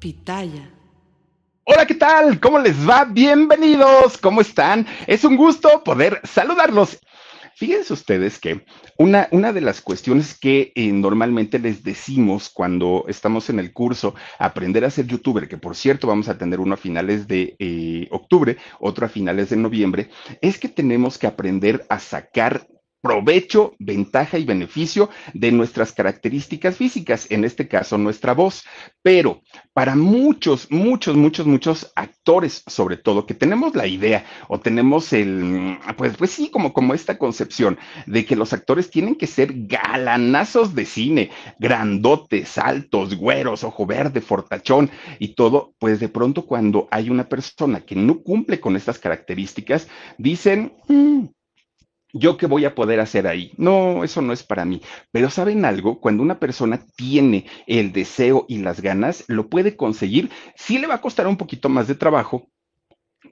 Pitaya. Hola, ¿qué tal? ¿Cómo les va? Bienvenidos. ¿Cómo están? Es un gusto poder saludarlos. Fíjense ustedes que una, una de las cuestiones que eh, normalmente les decimos cuando estamos en el curso Aprender a ser youtuber, que por cierto vamos a tener uno a finales de eh, octubre, otro a finales de noviembre, es que tenemos que aprender a sacar provecho, ventaja y beneficio de nuestras características físicas, en este caso nuestra voz. Pero para muchos, muchos, muchos, muchos actores, sobre todo, que tenemos la idea o tenemos el, pues, pues sí, como, como esta concepción de que los actores tienen que ser galanazos de cine, grandotes, altos, güeros, ojo verde, fortachón y todo, pues de pronto cuando hay una persona que no cumple con estas características, dicen, mm, ¿Yo qué voy a poder hacer ahí? No, eso no es para mí. Pero ¿saben algo? Cuando una persona tiene el deseo y las ganas, lo puede conseguir. Sí le va a costar un poquito más de trabajo,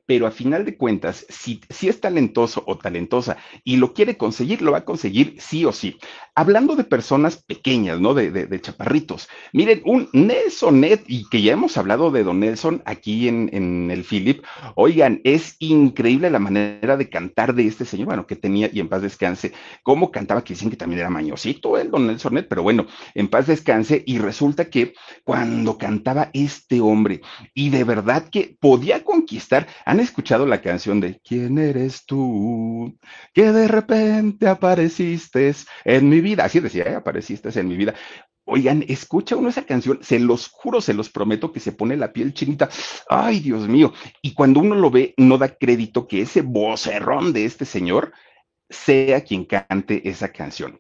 pero a final de cuentas, si, si, es talentoso o talentosa y lo quiere conseguir, lo va a conseguir sí o sí. Hablando de personas pequeñas, ¿no? De, chaparritos. Miren, un Nelson Net, y que ya hemos hablado de Don Nelson aquí en, el Philip, oigan, es increíble la manera de cantar de este señor, bueno, que tenía, y en paz descanse, cómo cantaba, que dicen que también era mañosito el Don Nelson Net, pero bueno, en paz descanse, y resulta que cuando cantaba este hombre, y de verdad que podía conquistar, ¿Han escuchado la canción de ¿Quién eres tú? Que de repente apareciste en mi vida. Así decía, ¿eh? apareciste en mi vida. Oigan, escucha uno esa canción, se los juro, se los prometo que se pone la piel chinita. Ay, Dios mío. Y cuando uno lo ve, no da crédito que ese vocerrón de este señor sea quien cante esa canción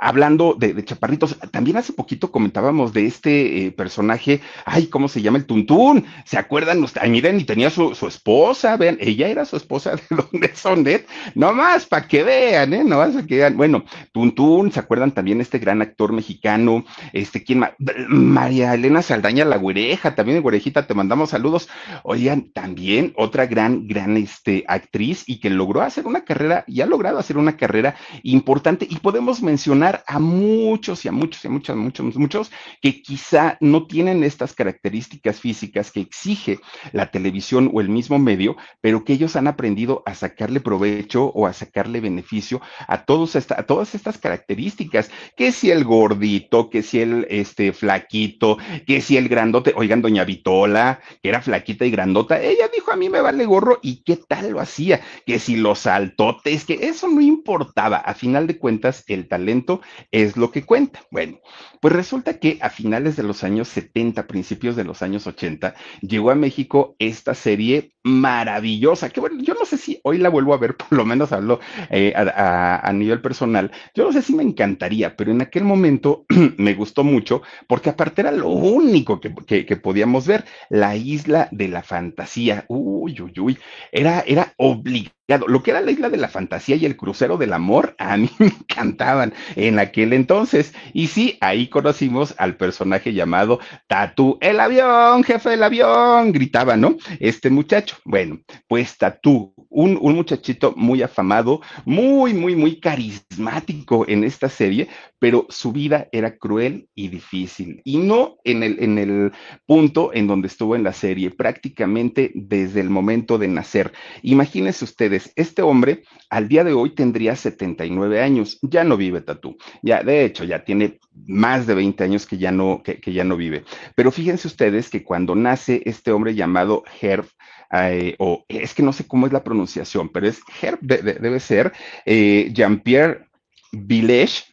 hablando de, chaparritos, también hace poquito comentábamos de este eh, personaje, ay, ¿cómo se llama? El Tuntún. ¿Se acuerdan? Ay, miren, y tenía su, su esposa, vean, ella era su esposa de donde Sonet, nomás para que vean, ¿eh? Nomás para que vean. Bueno, Tuntún, ¿se acuerdan también este gran actor mexicano? Este, ¿quién más? María Elena Saldaña, la güereja, también de güerejita, te mandamos saludos. Oigan, también otra gran, gran este, actriz y que logró hacer una carrera, y ha logrado hacer una carrera importante, y podemos mencionar a muchos y a muchos y a muchos, muchos, muchos que quizá no tienen estas características físicas que exige la televisión o el mismo medio, pero que ellos han aprendido a sacarle provecho o a sacarle beneficio a, todos esta, a todas estas características, que si el gordito, que si el este, flaquito, que si el grandote, oigan, doña Vitola, que era flaquita y grandota, ella dijo a mí me vale gorro y qué tal lo hacía, que si los altotes, que eso no importaba, a final de cuentas el talento es lo que cuenta. Bueno, pues resulta que a finales de los años 70, principios de los años 80, llegó a México esta serie maravillosa, que bueno, yo no sé si hoy la vuelvo a ver, por lo menos hablo eh, a, a, a, nivel personal, yo no sé si me encantaría, pero en aquel momento me gustó mucho porque aparte era lo único que, que, podíamos ver, la isla de la fantasía, uy, uy, uy, era, era obligado lo que era la isla de la fantasía y el crucero del amor, a mí me encantaban en aquel entonces. Y sí, ahí conocimos al personaje llamado Tatu, el avión, jefe del avión, gritaba, ¿no? Este muchacho. Bueno, pues Tatu, un, un muchachito muy afamado, muy, muy, muy carismático en esta serie, pero su vida era cruel y difícil. Y no en el, en el punto en donde estuvo en la serie, prácticamente desde el momento de nacer. Imagínense ustedes, este hombre al día de hoy tendría 79 años, ya no vive Tatú, ya de hecho ya tiene más de 20 años que ya no, que, que ya no vive. Pero fíjense ustedes que cuando nace este hombre llamado Herb, eh, o es que no sé cómo es la pronunciación, pero es Herb, de, de, debe ser eh, Jean-Pierre Villech,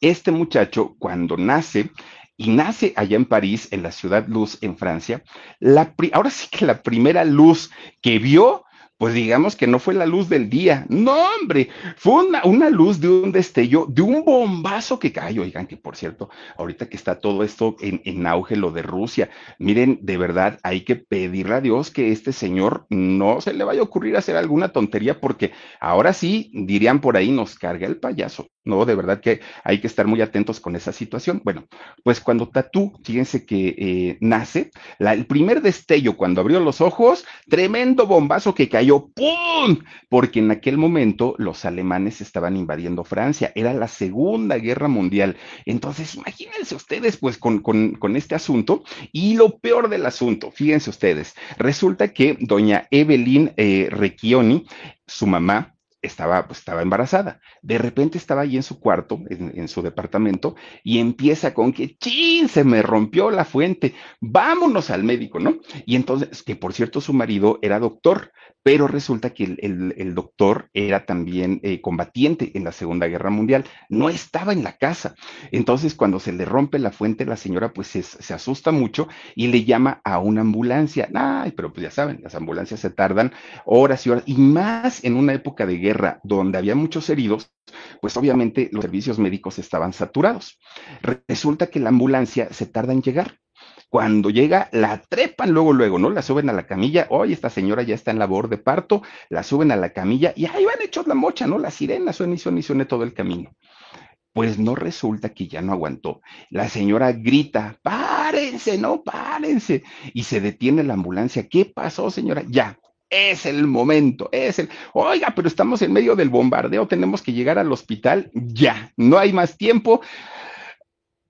este muchacho, cuando nace, y nace allá en París, en la ciudad Luz, en Francia, la ahora sí que la primera luz que vio pues digamos que no fue la luz del día, no hombre, fue una, una luz de un destello, de un bombazo que cayó, oigan que por cierto, ahorita que está todo esto en, en, auge, lo de Rusia, miren, de verdad hay que pedirle a Dios que este señor no se le vaya a ocurrir hacer alguna tontería, porque ahora sí, dirían por ahí, nos carga el payaso, no, de verdad que hay que estar muy atentos con esa situación. Bueno, pues cuando Tatú, fíjense que eh, nace, el primer destello cuando abrió los ojos, tremendo bombazo que cayó ¡pum! Porque en aquel momento los alemanes estaban invadiendo Francia, era la Segunda Guerra Mundial. Entonces, imagínense ustedes, pues, con, con, este asunto. Y lo peor del asunto, fíjense ustedes, resulta que doña Evelyn eh, su mamá, estaba, pues, estaba embarazada. De repente estaba ahí en su cuarto, en, su departamento, y empieza con que, ¡chin! Se me rompió la fuente, vámonos al médico, ¿no? Y entonces, que por cierto, su marido era doctor, pero resulta que el, doctor era también eh, combatiente en la Segunda Guerra Mundial, no estaba en la casa. Entonces, cuando se le rompe la fuente, la señora pues se, se asusta mucho y le llama a una ambulancia. Ay, pero pues ya saben, las ambulancias se tardan horas y horas, y más en una época de guerra donde había muchos heridos, pues obviamente los servicios médicos estaban saturados. Resulta que la ambulancia se tarda en llegar. Cuando llega, la trepan luego, luego, ¿no? La suben a la camilla. Oye, esta señora ya está en labor de parto. La suben a la camilla y ahí van hechos la mocha, ¿no? La sirena suena y suena y suena todo el camino. Pues no resulta que ya no aguantó. La señora grita, párense, no, párense. Y se detiene la ambulancia. ¿Qué pasó, señora? Ya, es el momento, es el, oiga, pero estamos en medio del bombardeo, tenemos que llegar al hospital ya, no hay más tiempo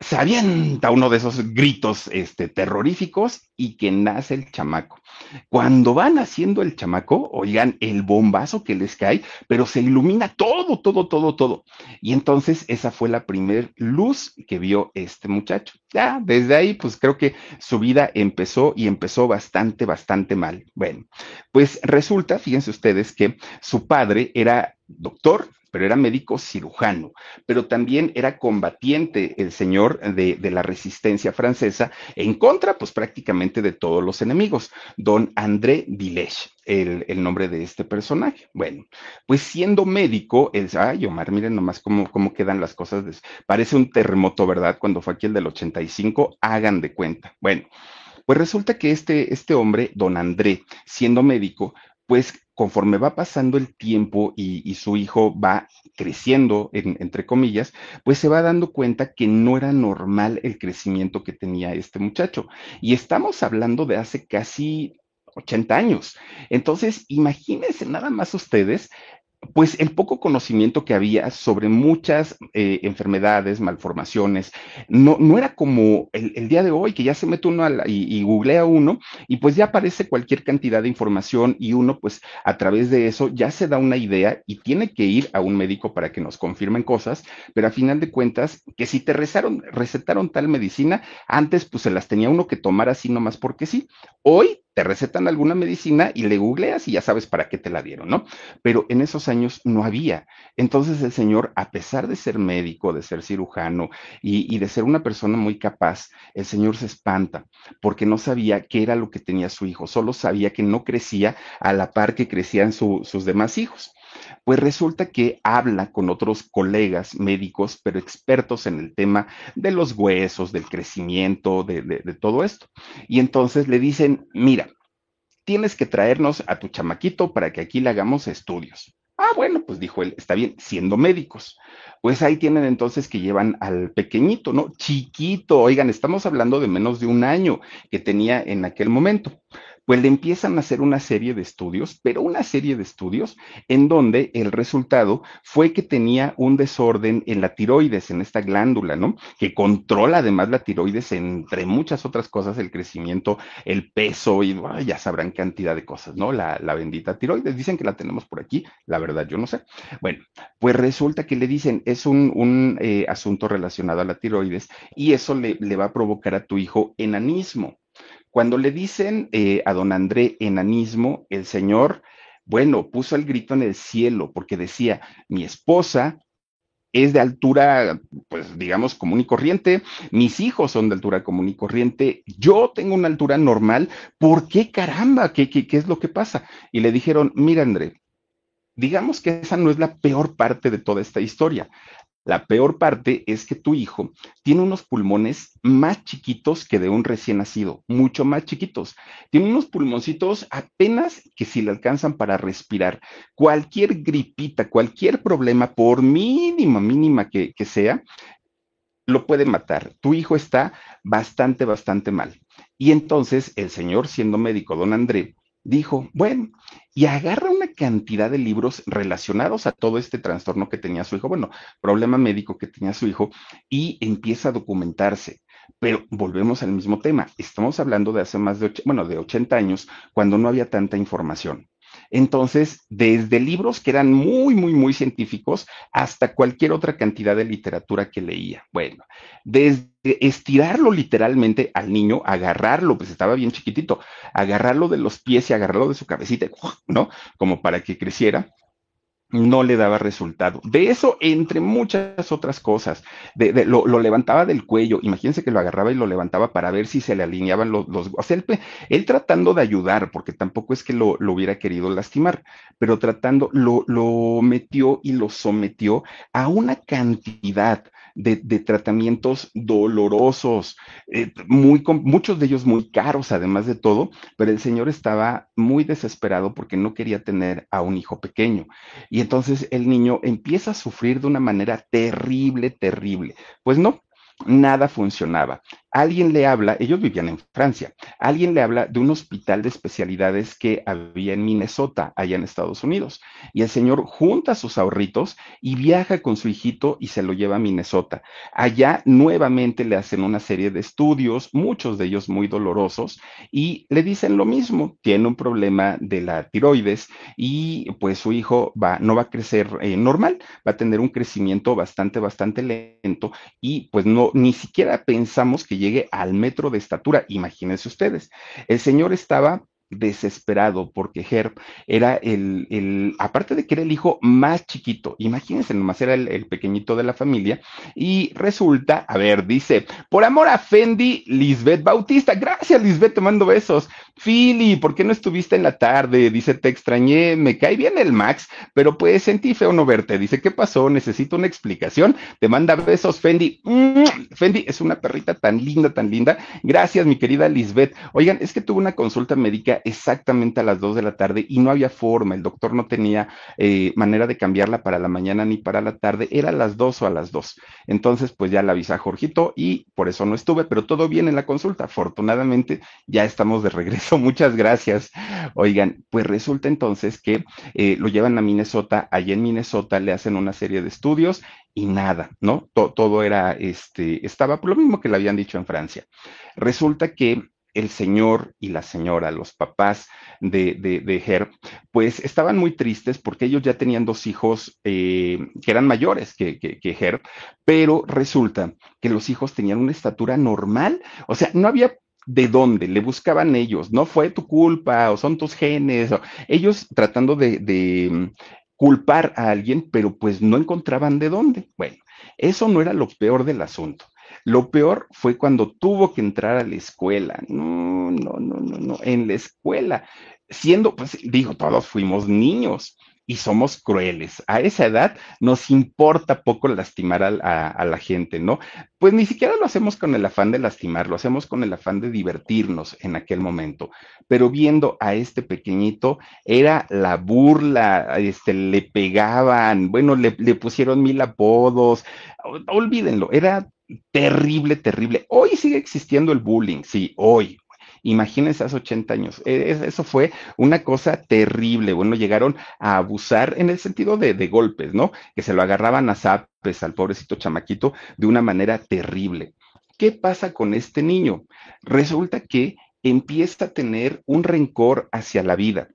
se avienta uno de esos gritos este, terroríficos y que nace el chamaco. Cuando van haciendo el chamaco, oigan el bombazo que les cae, pero se ilumina todo, todo, todo, todo. Y entonces esa fue la primer luz que vio este muchacho. Ya, desde ahí, pues creo que su vida empezó y empezó bastante, bastante mal. Bueno, pues resulta, fíjense ustedes, que su padre era doctor, pero era médico cirujano, pero también era combatiente el señor de, la resistencia francesa en contra, pues prácticamente de todos los enemigos, don André Villech. El, nombre de este personaje. Bueno, pues siendo médico, el, ay, Omar, miren nomás cómo, cómo quedan las cosas. parece un terremoto, ¿verdad? Cuando fue aquí el del 85, hagan de cuenta. Bueno, pues resulta que este, este hombre, don André, siendo médico, pues conforme va pasando el tiempo y, su hijo va creciendo, entre comillas, pues se va dando cuenta que no era normal el crecimiento que tenía este muchacho. Y estamos hablando de hace casi 80 años. Entonces, imagínense nada más ustedes pues el poco conocimiento que había sobre muchas eh, enfermedades, malformaciones, no, no era como el, día de hoy, que ya se mete uno y, y, googlea uno y pues ya aparece cualquier cantidad de información y uno pues a través de eso ya se da una idea y tiene que ir a un médico para que nos confirmen cosas, pero a final de cuentas, que si te rezaron, recetaron tal medicina, antes pues se las tenía uno que tomar así nomás porque sí. Hoy te recetan alguna medicina y le googleas y ya sabes para qué te la dieron, ¿no? Pero en esos años no había. Entonces el señor, a pesar de ser médico, de ser cirujano y, de ser una persona muy capaz, el señor se espanta porque no sabía qué era lo que tenía su hijo, solo sabía que no crecía a la par que crecían sus demás hijos. Pues resulta que habla con otros colegas médicos, pero expertos en el tema de los huesos, del crecimiento, de, todo esto. Y entonces le dicen, mira, tienes que traernos a tu chamaquito para que aquí le hagamos estudios. Ah, bueno, pues dijo él, está bien, siendo médicos. Pues ahí tienen entonces que llevan al pequeñito, ¿no? Chiquito, oigan, estamos hablando de menos de un año que tenía en aquel momento pues le empiezan a hacer una serie de estudios, pero una serie de estudios en donde el resultado fue que tenía un desorden en la tiroides, en esta glándula, ¿no? Que controla además la tiroides, entre muchas otras cosas, el crecimiento, el peso y ya sabrán cantidad de cosas, ¿no? La, bendita tiroides. Dicen que la tenemos por aquí, la verdad yo no sé. Bueno, pues resulta que le dicen, es un, eh, asunto relacionado a la tiroides y eso le, le va a provocar a tu hijo enanismo. Cuando le dicen eh, a don André enanismo, el señor, bueno, puso el grito en el cielo porque decía, mi esposa es de altura, pues digamos, común y corriente, mis hijos son de altura común y corriente, yo tengo una altura normal, ¿por qué caramba? ¿Qué, qué, qué es lo que pasa? Y le dijeron, mira André, digamos que esa no es la peor parte de toda esta historia. La peor parte es que tu hijo tiene unos pulmones más chiquitos que de un recién nacido, mucho más chiquitos. Tiene unos pulmoncitos apenas que si le alcanzan para respirar. Cualquier gripita, cualquier problema, por mínima, mínima que, que sea, lo puede matar. Tu hijo está bastante, bastante mal. Y entonces el señor, siendo médico, don André, dijo, bueno, y agarra una cantidad de libros relacionados a todo este trastorno que tenía su hijo, bueno, problema médico que tenía su hijo, y empieza a documentarse. Pero volvemos al mismo tema. Estamos hablando de hace más de, bueno, de 80 años, cuando no había tanta información. Entonces, desde libros que eran muy, muy, muy científicos hasta cualquier otra cantidad de literatura que leía. Bueno, desde estirarlo literalmente al niño, agarrarlo, pues estaba bien chiquitito, agarrarlo de los pies y agarrarlo de su cabecita, ¿no? Como para que creciera no le daba resultado. De eso, entre muchas otras cosas, de, lo, levantaba del cuello, imagínense que lo agarraba y lo levantaba para ver si se le alineaban los, los o sea, él, tratando de ayudar, porque tampoco es que lo, lo hubiera querido lastimar, pero tratando, lo, lo metió y lo sometió a una cantidad de, tratamientos dolorosos, eh, muy, muchos de ellos muy caros además de todo, pero el señor estaba muy desesperado porque no quería tener a un hijo pequeño. Y entonces el niño empieza a sufrir de una manera terrible, terrible. Pues no, nada funcionaba alguien le habla, ellos vivían en Francia, alguien le habla de un hospital de especialidades que había en Minnesota, allá en Estados Unidos. Y el señor junta sus ahorritos y viaja con su hijito y se lo lleva a Minnesota. Allá nuevamente le hacen una serie de estudios, muchos de ellos muy dolorosos, y le dicen lo mismo, tiene un problema de la tiroides y pues su hijo va, no va a crecer eh, normal, va a tener un crecimiento bastante, bastante lento y pues no, ni siquiera pensamos que llegue al metro de estatura. Imagínense ustedes. El señor estaba desesperado porque Herb era el, el, aparte de que era el hijo más chiquito, imagínense, nomás era el, pequeñito de la familia, y resulta, a ver, dice, por amor a Fendi, Lisbeth Bautista, gracias Lisbeth, te mando besos. Philly, ¿por qué no estuviste en la tarde? Dice, te extrañé, me cae bien el Max, pero pues sentí feo no verte. Dice, ¿qué pasó? Necesito una explicación. Te manda besos, Fendi. Mm, Fendi es una perrita tan linda, tan linda. Gracias, mi querida Lisbeth. Oigan, es que tuve una consulta médica exactamente a las 2 de la tarde y no había forma, el doctor no tenía eh, manera de cambiarla para la mañana ni para la tarde, era a las 2 o a las 2. Entonces, pues ya la avisa a Jorgito y por eso no estuve, pero todo bien en la consulta. Afortunadamente, ya estamos de regreso. Muchas gracias. Oigan, pues resulta entonces que eh, lo llevan a Minnesota, allí en Minnesota le hacen una serie de estudios y nada, ¿no? todo era, este, estaba por lo mismo que le habían dicho en Francia. Resulta que el señor y la señora, los papás de, de, Herb, pues estaban muy tristes porque ellos ya tenían dos hijos eh, que eran mayores que, que, que pero resulta que los hijos tenían una estatura normal, o sea, no había de dónde, le buscaban ellos, no fue tu culpa o son tus genes, o ellos tratando de, de mm, culpar a alguien, pero pues no encontraban de dónde. Bueno, eso no era lo peor del asunto. Lo peor fue cuando tuvo que entrar a la escuela. No, no, no, no, no. En la escuela, siendo, pues digo, todos fuimos niños y somos crueles. A esa edad nos importa poco lastimar a, la gente, ¿no? Pues ni siquiera lo hacemos con el afán de lastimar, lo hacemos con el afán de divertirnos en aquel momento. Pero viendo a este pequeñito, era la burla, este, le pegaban, bueno, le, le pusieron mil apodos, olvídenlo, era terrible, terrible. Hoy sigue existiendo el bullying, sí, hoy. Imagínense hace 80 años. E, eso fue una cosa terrible. Bueno, llegaron a abusar en el sentido de, de golpes, ¿no? Que se lo agarraban a zapes al pobrecito chamaquito de una manera terrible. ¿Qué pasa con este niño? Resulta que empieza a tener un rencor hacia la vida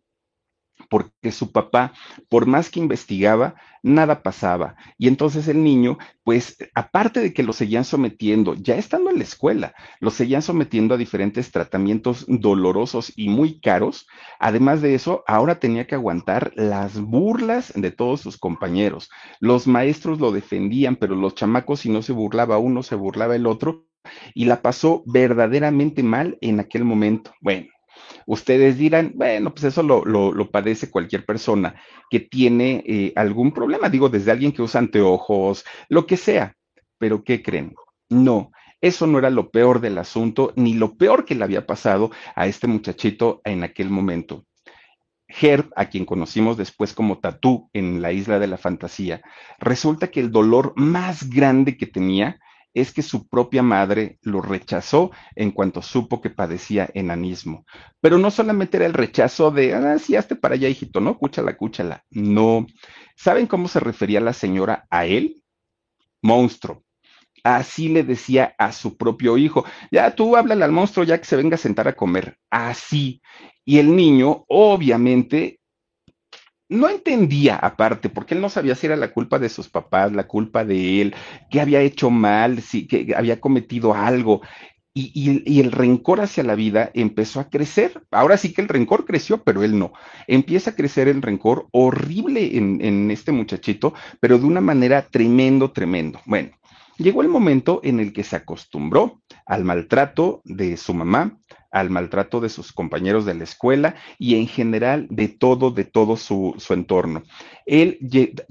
porque su papá, por más que investigaba, nada pasaba. Y entonces el niño, pues, aparte de que lo seguían sometiendo, ya estando en la escuela, lo seguían sometiendo a diferentes tratamientos dolorosos y muy caros. Además de eso, ahora tenía que aguantar las burlas de todos sus compañeros. Los maestros lo defendían, pero los chamacos, si no se burlaba uno, se burlaba el otro. Y la pasó verdaderamente mal en aquel momento. Bueno, Ustedes dirán, bueno, pues eso lo, lo, padece cualquier persona que tiene eh, algún problema, digo, desde alguien que usa anteojos, lo que sea. Pero ¿qué creen? No, eso no era lo peor del asunto, ni lo peor que le había pasado a este muchachito en aquel momento. Herb, a quien conocimos después como Tatú en la isla de la fantasía, resulta que el dolor más grande que tenía es que su propia madre lo rechazó en cuanto supo que padecía enanismo. Pero no solamente era el rechazo de, ah, sí, hazte para allá, hijito, ¿no? Cúchala, cúchala. No. ¿Saben cómo se refería la señora a él? Monstruo. Así le decía a su propio hijo, ya tú háblale al monstruo ya que se venga a sentar a comer. Así. Y el niño, obviamente, no entendía aparte, porque él no sabía si era la culpa de sus papás, la culpa de él, que había hecho mal, si que había cometido algo. Y, el rencor hacia la vida empezó a crecer. Ahora sí que el rencor creció, pero él no. Empieza a crecer el rencor horrible en, en este muchachito, pero de una manera tremendo, tremendo. Bueno, llegó el momento en el que se acostumbró al maltrato de su mamá, al maltrato de sus compañeros de la escuela y en general de todo, de todo su, entorno. Él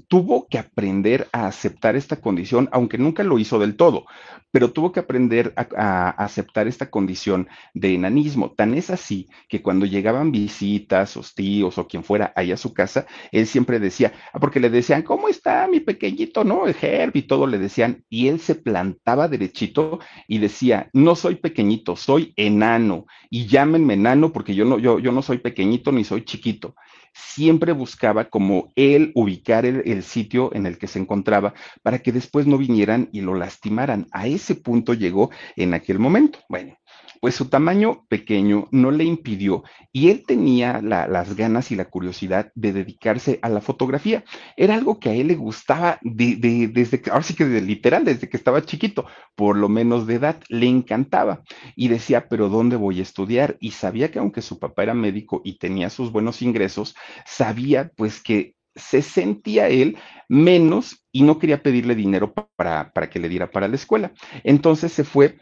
tuvo que aprender a aceptar esta condición, aunque nunca lo hizo del todo, pero tuvo que aprender a, aceptar esta condición de enanismo. Tan es así que cuando llegaban visitas, sus tíos o quien fuera allá a su casa, él siempre decía, ah, porque le decían, ¿cómo está mi pequeñito? ¿No? El Herb y todo le decían, y él se plantaba derechito y decía, no soy pequeñito, soy enano y llámenme enano porque yo no, yo, yo no soy pequeñito ni soy chiquito. Siempre buscaba como él ubicar el, el sitio en el que se encontraba para que después no vinieran y lo lastimaran. A ese punto llegó en aquel momento. Bueno, pues su tamaño pequeño no le impidió y él tenía las ganas y la curiosidad de dedicarse a la fotografía. Era algo que a él le gustaba desde que, ahora sí que literal, desde que estaba chiquito, por lo menos de edad, le encantaba y decía, pero ¿dónde voy a estudiar? Y sabía que aunque su papá era médico y tenía sus buenos ingresos, sabía pues que se sentía él menos y no quería pedirle dinero para, para que le diera para la escuela. Entonces se fue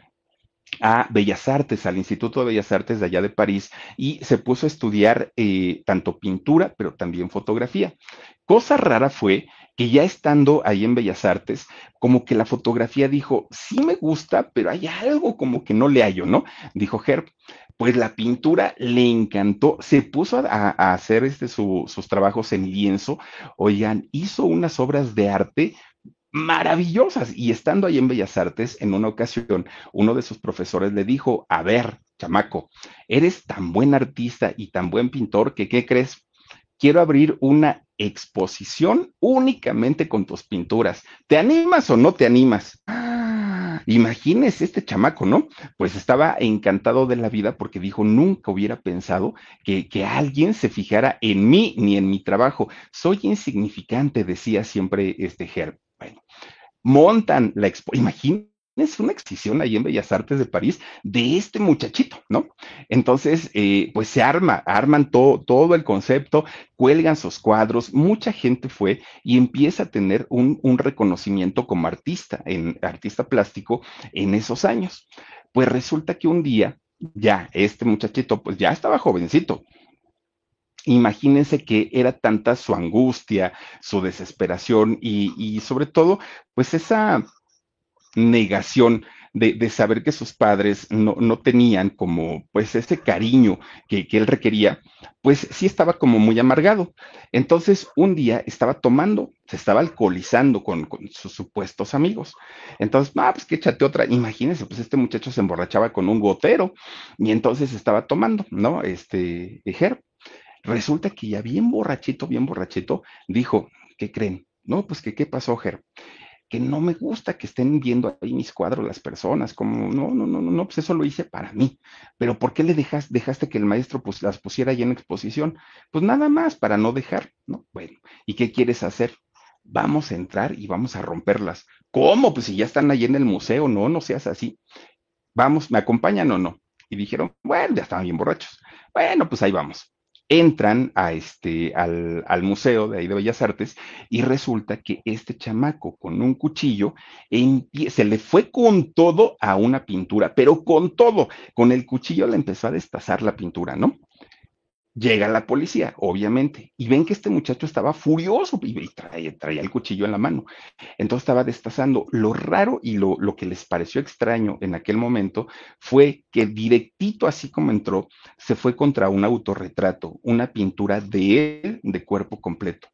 a Bellas Artes, al Instituto de Bellas Artes de allá de París, y se puso a estudiar eh, tanto pintura, pero también fotografía. Cosa rara fue que ya estando ahí en Bellas Artes, como que la fotografía dijo, sí me gusta, pero hay algo como que no le hallo, ¿no? Dijo Herb. Pues la pintura le encantó, se puso a, hacer este, sus trabajos en lienzo, oigan, hizo unas obras de arte maravillosas. Y estando ahí en Bellas Artes, en una ocasión, uno de sus profesores le dijo, a ver, chamaco, eres tan buen artista y tan buen pintor que, ¿qué crees? Quiero abrir una exposición únicamente con tus pinturas. ¿Te animas o no te animas? Ah, imagínese este chamaco, ¿no? Pues estaba encantado de la vida porque dijo, nunca hubiera pensado que, que alguien se fijara en mí ni en mi trabajo. Soy insignificante, decía siempre este Herb. Bueno, montan la expo, imagínense una exposición ahí en Bellas Artes de París de este muchachito, ¿no? Entonces, eh, pues se arma, arman todo, todo el concepto, cuelgan sus cuadros, mucha gente fue y empieza a tener un, un reconocimiento como artista, en artista plástico en esos años. Pues resulta que un día, ya, este muchachito, pues ya estaba jovencito, imagínense que era tanta su angustia, su desesperación y, sobre todo, pues esa negación de, saber que sus padres no, tenían como pues ese cariño que, él requería, pues sí estaba como muy amargado. Entonces un día estaba tomando, se estaba alcoholizando con, sus supuestos amigos. Entonces, ah, pues que échate otra. Imagínense, pues este muchacho se emborrachaba con un gotero y entonces estaba tomando, ¿no? Este, Herb. Resulta que ya bien borrachito, bien borrachito, dijo, ¿qué creen? No, pues que qué pasó, Ger, que no me gusta que estén viendo ahí mis cuadros las personas, como, no, no, no, no, pues eso lo hice para mí. Pero ¿por qué le dejas, dejaste que el maestro pues las pusiera ahí en exposición? Pues nada más, para no dejar, ¿no? Bueno, ¿y qué quieres hacer? Vamos a entrar y vamos a romperlas. ¿Cómo? Pues si ya están ahí en el museo, no, no seas así. Vamos, ¿me acompañan o no? Y dijeron, bueno, ya estaban bien borrachos. Bueno, pues ahí vamos entran a este, al, al, museo de ahí de Bellas Artes y resulta que este chamaco con un cuchillo se le fue con todo a una pintura, pero con todo, con el cuchillo le empezó a destazar la pintura, ¿no? Llega la policía, obviamente, y ven que este muchacho estaba furioso y traía, el cuchillo en la mano. Entonces estaba destazando. Lo raro y lo, lo, que les pareció extraño en aquel momento fue que directito, así como entró, se fue contra un autorretrato, una pintura de él de cuerpo completo.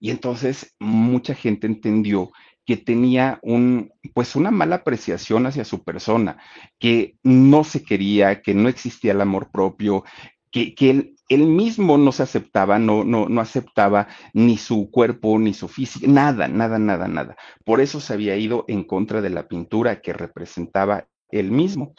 Y entonces mucha gente entendió que tenía un, pues una mala apreciación hacia su persona, que no se quería, que no existía el amor propio, que, él, mismo no se aceptaba, no, no, no aceptaba ni su cuerpo, ni su físico, nada, nada, nada, nada. Por eso se había ido en contra de la pintura que representaba él mismo.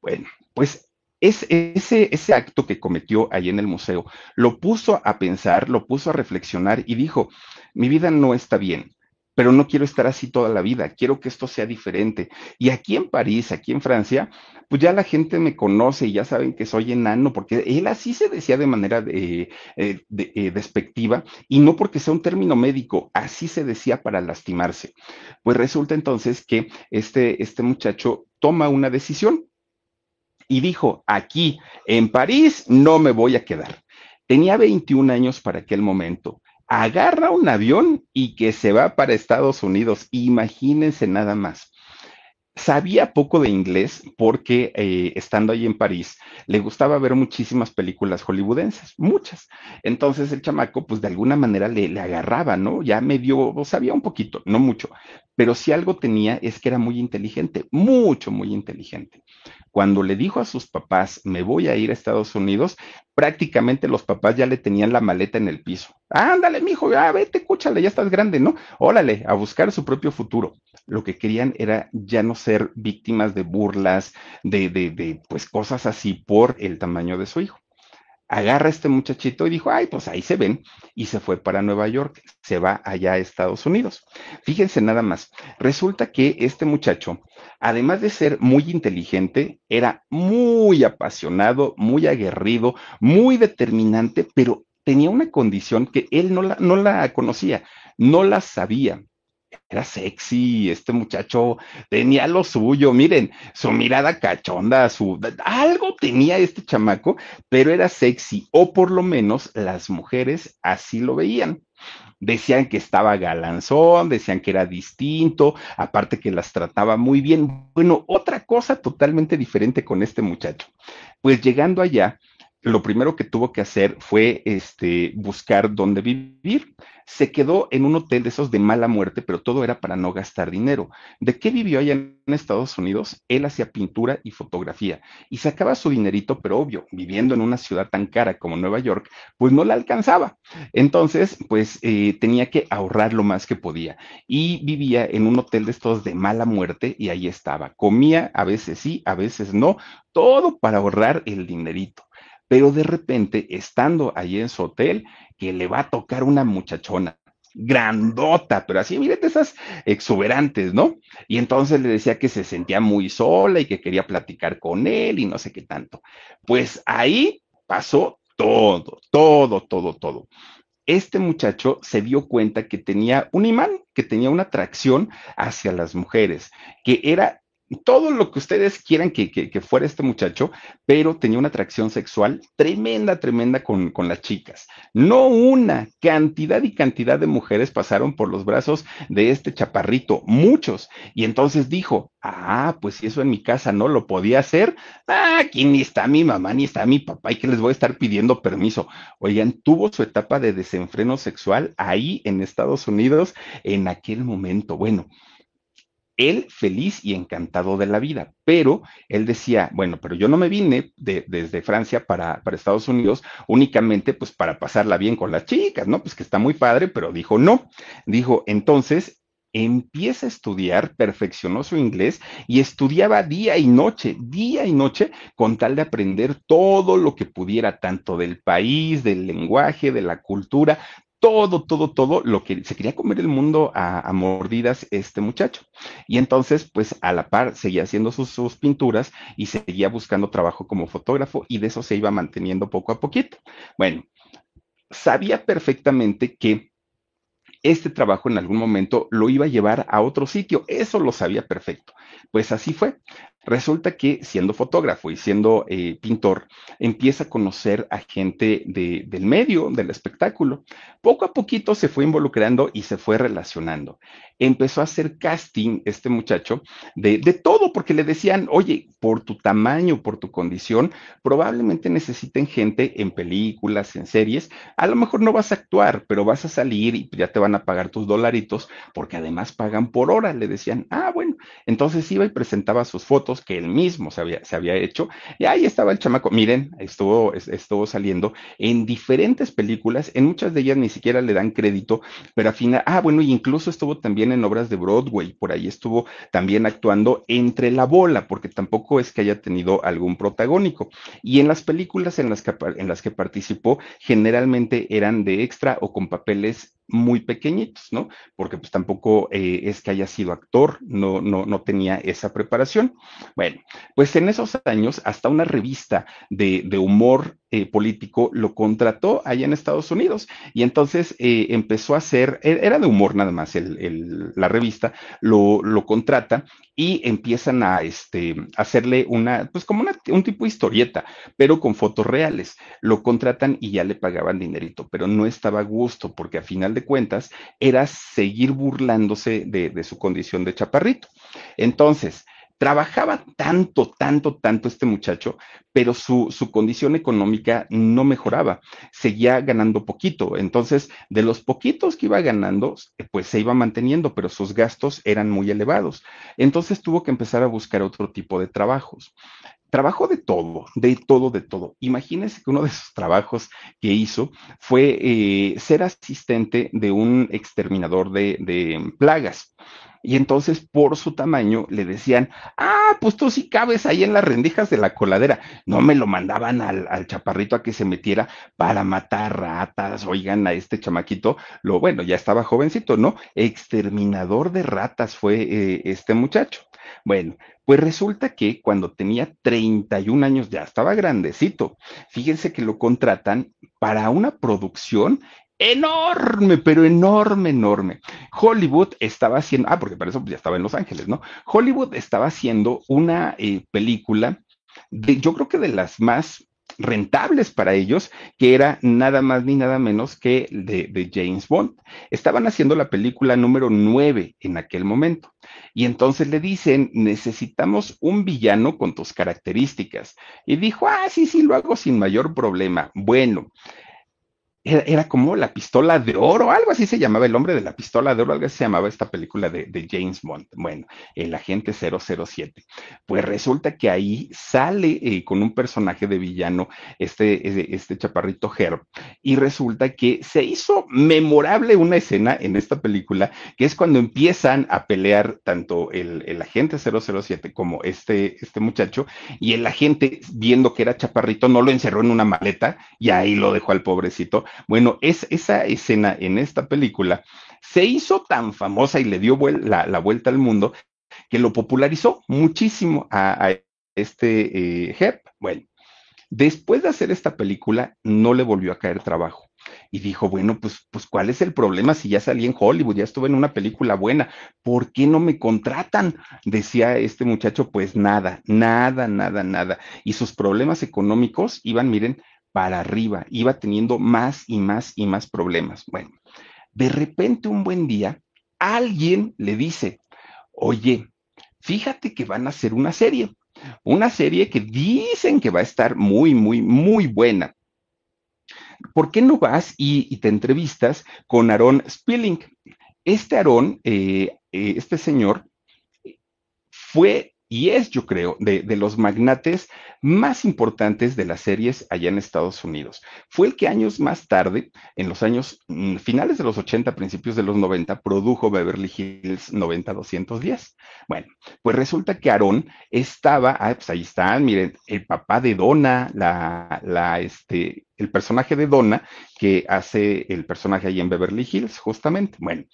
Bueno, pues es, ese, ese acto que cometió ahí en el museo lo puso a pensar, lo puso a reflexionar y dijo, mi vida no está bien, pero no quiero estar así toda la vida, quiero que esto sea diferente. Y aquí en París, aquí en Francia, pues ya la gente me conoce y ya saben que soy enano, porque él así se decía de manera de, eh, eh, despectiva y no porque sea un término médico, así se decía para lastimarse. Pues resulta entonces que este, este muchacho toma una decisión y dijo, aquí en París no me voy a quedar. Tenía 21 años para aquel momento. Agarra un avión y que se va para Estados Unidos. Imagínense nada más. Sabía poco de inglés porque eh, estando ahí en París le gustaba ver muchísimas películas hollywoodenses, muchas. Entonces el chamaco, pues de alguna manera le, le agarraba, ¿no? Ya medio, sabía un poquito, no mucho, pero si algo tenía es que era muy inteligente, mucho, muy inteligente. Cuando le dijo a sus papás, me voy a ir a Estados Unidos, prácticamente los papás ya le tenían la maleta en el piso. Ándale, mijo, ya vete, escúchale, ya estás grande, ¿no? Órale, a buscar su propio futuro. Lo que querían era ya no ser víctimas de burlas, de, de, de pues cosas así por el tamaño de su hijo agarra a este muchachito y dijo, ay, pues ahí se ven, y se fue para Nueva York, se va allá a Estados Unidos. Fíjense nada más, resulta que este muchacho, además de ser muy inteligente, era muy apasionado, muy aguerrido, muy determinante, pero tenía una condición que él no la, no la conocía, no la sabía era sexy, este muchacho tenía lo suyo, miren, su mirada cachonda, su algo tenía este chamaco, pero era sexy, o por lo menos las mujeres así lo veían. Decían que estaba galanzón, decían que era distinto, aparte que las trataba muy bien. Bueno, otra cosa totalmente diferente con este muchacho. Pues llegando allá, lo primero que tuvo que hacer fue este, buscar dónde vivir. Se quedó en un hotel de esos de mala muerte, pero todo era para no gastar dinero. ¿De qué vivió allá en Estados Unidos? Él hacía pintura y fotografía y sacaba su dinerito, pero obvio, viviendo en una ciudad tan cara como Nueva York, pues no la alcanzaba. Entonces, pues eh, tenía que ahorrar lo más que podía y vivía en un hotel de estos de mala muerte y ahí estaba. Comía, a veces sí, a veces no, todo para ahorrar el dinerito pero de repente, estando allí en su hotel, que le va a tocar una muchachona grandota, pero así, mírate esas exuberantes, ¿no? Y entonces le decía que se sentía muy sola y que quería platicar con él y no sé qué tanto. Pues ahí pasó todo, todo, todo, todo. Este muchacho se dio cuenta que tenía un imán, que tenía una atracción hacia las mujeres, que era todo lo que ustedes quieran que, fuera este muchacho, pero tenía una atracción sexual tremenda, tremenda con, con, las chicas. No una, cantidad y cantidad de mujeres pasaron por los brazos de este chaparrito, muchos. Y entonces dijo, ah, pues si eso en mi casa no lo podía hacer, ah, aquí ni está mi mamá ni está mi papá y que les voy a estar pidiendo permiso. Oigan, tuvo su etapa de desenfreno sexual ahí en Estados Unidos en aquel momento. Bueno él feliz y encantado de la vida, pero él decía, bueno, pero yo no me vine desde Francia para, para, Estados Unidos únicamente pues para pasarla bien con las chicas, ¿no? Pues que está muy padre, pero dijo no, dijo, entonces empieza a estudiar, perfeccionó su inglés y estudiaba día y noche, día y noche, con tal de aprender todo lo que pudiera, tanto del país, del lenguaje, de la cultura, todo, todo, todo lo que se quería comer el mundo a, mordidas este muchacho. Y entonces, pues a la par, seguía haciendo sus, sus, pinturas y seguía buscando trabajo como fotógrafo y de eso se iba manteniendo poco a poquito. Bueno, sabía perfectamente que este trabajo en algún momento lo iba a llevar a otro sitio. Eso lo sabía perfecto. Pues así fue. Resulta que siendo fotógrafo y siendo eh, pintor, empieza a conocer a gente de, del medio, del espectáculo. Poco a poquito se fue involucrando y se fue relacionando. Empezó a hacer casting este muchacho de, de todo, porque le decían, oye, por tu tamaño, por tu condición, probablemente necesiten gente en películas, en series. A lo mejor no vas a actuar, pero vas a salir y ya te van a pagar tus dolaritos, porque además pagan por hora. Le decían, ah, bueno, entonces iba y presentaba sus fotos que él mismo se había, se había hecho. Y ahí estaba el chamaco. Miren, estuvo, estuvo saliendo en diferentes películas, en muchas de ellas ni siquiera le dan crédito, pero al final, ah, bueno, y incluso estuvo también en obras de Broadway, por ahí estuvo también actuando entre la bola, porque tampoco es que haya tenido algún protagónico. Y en las películas en las que, en las que participó, generalmente eran de extra o con papeles muy pequeñitos, ¿no? Porque pues tampoco eh, es que haya sido actor, no, no, no tenía esa preparación. Bueno, pues en esos años hasta una revista de, humor eh, político lo contrató allá en Estados Unidos y entonces eh, empezó a hacer, e, era de humor nada más el, el, la revista, lo, lo, contrata y empiezan a este, hacerle una, pues como una, un tipo de historieta, pero con fotos reales. Lo contratan y ya le pagaban dinerito, pero no estaba a gusto porque a final de cuentas era seguir burlándose de, de su condición de chaparrito. Entonces, Trabajaba tanto, tanto, tanto este muchacho, pero su, su, condición económica no mejoraba, seguía ganando poquito. Entonces, de los poquitos que iba ganando, pues se iba manteniendo, pero sus gastos eran muy elevados. Entonces tuvo que empezar a buscar otro tipo de trabajos. Trabajó de todo, de todo, de todo. Imagínense que uno de sus trabajos que hizo fue eh, ser asistente de un exterminador de, plagas. Y entonces, por su tamaño, le decían, ah, pues tú sí cabes ahí en las rendijas de la coladera. No me lo mandaban al, al, chaparrito a que se metiera para matar ratas. Oigan, a este chamaquito, lo bueno, ya estaba jovencito, ¿no? Exterminador de ratas fue eh, este muchacho. Bueno, pues resulta que cuando tenía 31 años ya estaba grandecito. Fíjense que lo contratan para una producción enorme, pero enorme, enorme. Hollywood estaba haciendo, ah, porque para eso ya estaba en Los Ángeles, ¿no? Hollywood estaba haciendo una eh, película de, yo creo que de las más rentables para ellos, que era nada más ni nada menos que de, de, James Bond. Estaban haciendo la película número 9 en aquel momento. Y entonces le dicen, necesitamos un villano con tus características. Y dijo, ah, sí, sí, lo hago sin mayor problema. Bueno, era, como la pistola de oro, algo así se llamaba, el hombre de la pistola de oro, algo así se llamaba esta película de, James Bond. Bueno, el agente 007. Pues resulta que ahí sale eh, con un personaje de villano, este, este chaparrito Herb, y resulta que se hizo memorable una escena en esta película, que es cuando empiezan a pelear tanto el, el agente 007 como este, este muchacho, y el agente, viendo que era chaparrito, no lo encerró en una maleta y ahí lo dejó al pobrecito bueno, es, esa escena en esta película se hizo tan famosa y le dio la, la vuelta al mundo que lo popularizó muchísimo a, este eh. Bueno, después de hacer esta película, no le volvió a caer trabajo. Y dijo, bueno, pues, pues, ¿cuál es el problema si ya salí en Hollywood, ya estuve en una película buena? ¿Por qué no me contratan? Decía este muchacho, pues nada, nada, nada, nada. Y sus problemas económicos iban, miren, para arriba, iba teniendo más y más y más problemas. Bueno, de repente un buen día, alguien le dice, oye, fíjate que van a hacer una serie, una serie que dicen que va a estar muy, muy, muy buena. ¿Por qué no vas y, te entrevistas con Aaron Spilling? Este Aaron, eh, eh, este señor, fue y es, yo creo, de, de, los magnates más importantes de las series allá en Estados Unidos. Fue el que años más tarde, en los años mm, finales de los 80, principios de los 90, produjo Beverly Hills 90-210. Bueno, pues resulta que Aaron estaba, ah, pues ahí está, miren, el papá de Donna, la, la, este, el personaje de Donna que hace el personaje ahí en Beverly Hills, justamente. Bueno,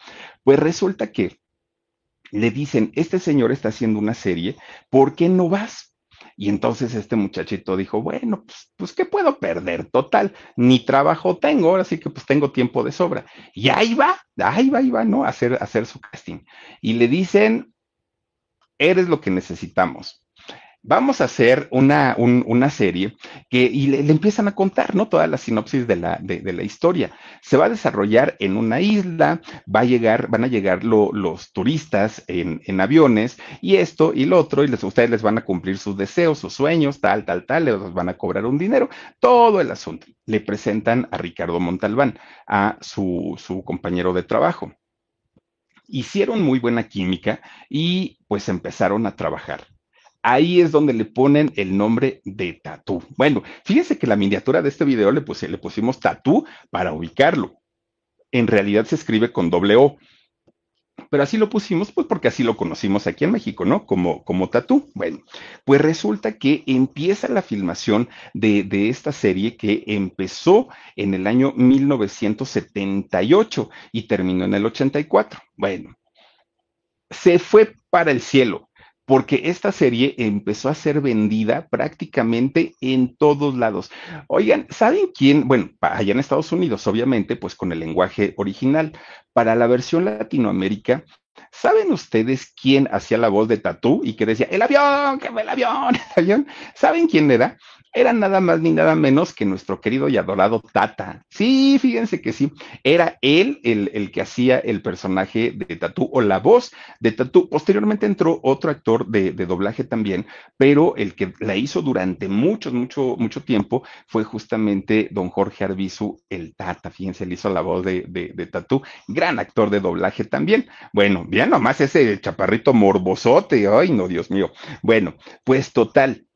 pues resulta que le dicen, este señor está haciendo una serie, ¿por qué no vas? Y entonces este muchachito dijo, bueno, pues, pues, ¿qué puedo perder? Total, ni trabajo tengo, ahora sí que pues tengo tiempo de sobra. Y ahí va, ahí va, ahí va, ¿no? Hacer, a hacer su casting. Y le dicen, eres lo que necesitamos. Vamos a hacer una, un, una serie que, y le, empiezan a contar, ¿no? Toda la sinopsis de la, de, de, la historia. Se va a desarrollar en una isla, va a llegar, van a llegar lo, los turistas en, en, aviones y esto y lo otro, y ustedes les van a cumplir sus deseos, sus sueños, tal, tal, tal, les van a cobrar un dinero, todo el asunto. Le presentan a Ricardo Montalbán, a su, su compañero de trabajo hicieron muy buena química y pues empezaron a trabajar ahí es donde le ponen el nombre de Tatú. Bueno, fíjense que la miniatura de este video le, pusimos Tatú para ubicarlo. En realidad se escribe con doble O. Pero así lo pusimos, pues porque así lo conocimos aquí en México, ¿no? Como, como tatú. Bueno, pues resulta que empieza la filmación de, de, esta serie que empezó en el año 1978 y terminó en el 84. Bueno, se fue para el cielo porque esta serie empezó a ser vendida prácticamente en todos lados. Oigan, ¿saben quién? Bueno, allá en Estados Unidos, obviamente, pues con el lenguaje original. Para la versión Latinoamérica, ¿Saben ustedes quién hacía la voz de Tatú y que decía, el avión, que el avión, el avión? ¿Saben quién era? Era nada más ni nada menos que nuestro querido y adorado Tata. Sí, fíjense que sí, era él el, el que hacía el personaje de Tatú o la voz de Tatú. Posteriormente entró otro actor de, de, doblaje también, pero el que la hizo durante mucho, mucho, mucho tiempo fue justamente don Jorge Arbizu, el Tata. Fíjense, le hizo la voz de, de, de Tatú, gran actor de doblaje también. Bueno, bien nomás ese chaparrito morbosote, ay no, Dios mío. Bueno, pues total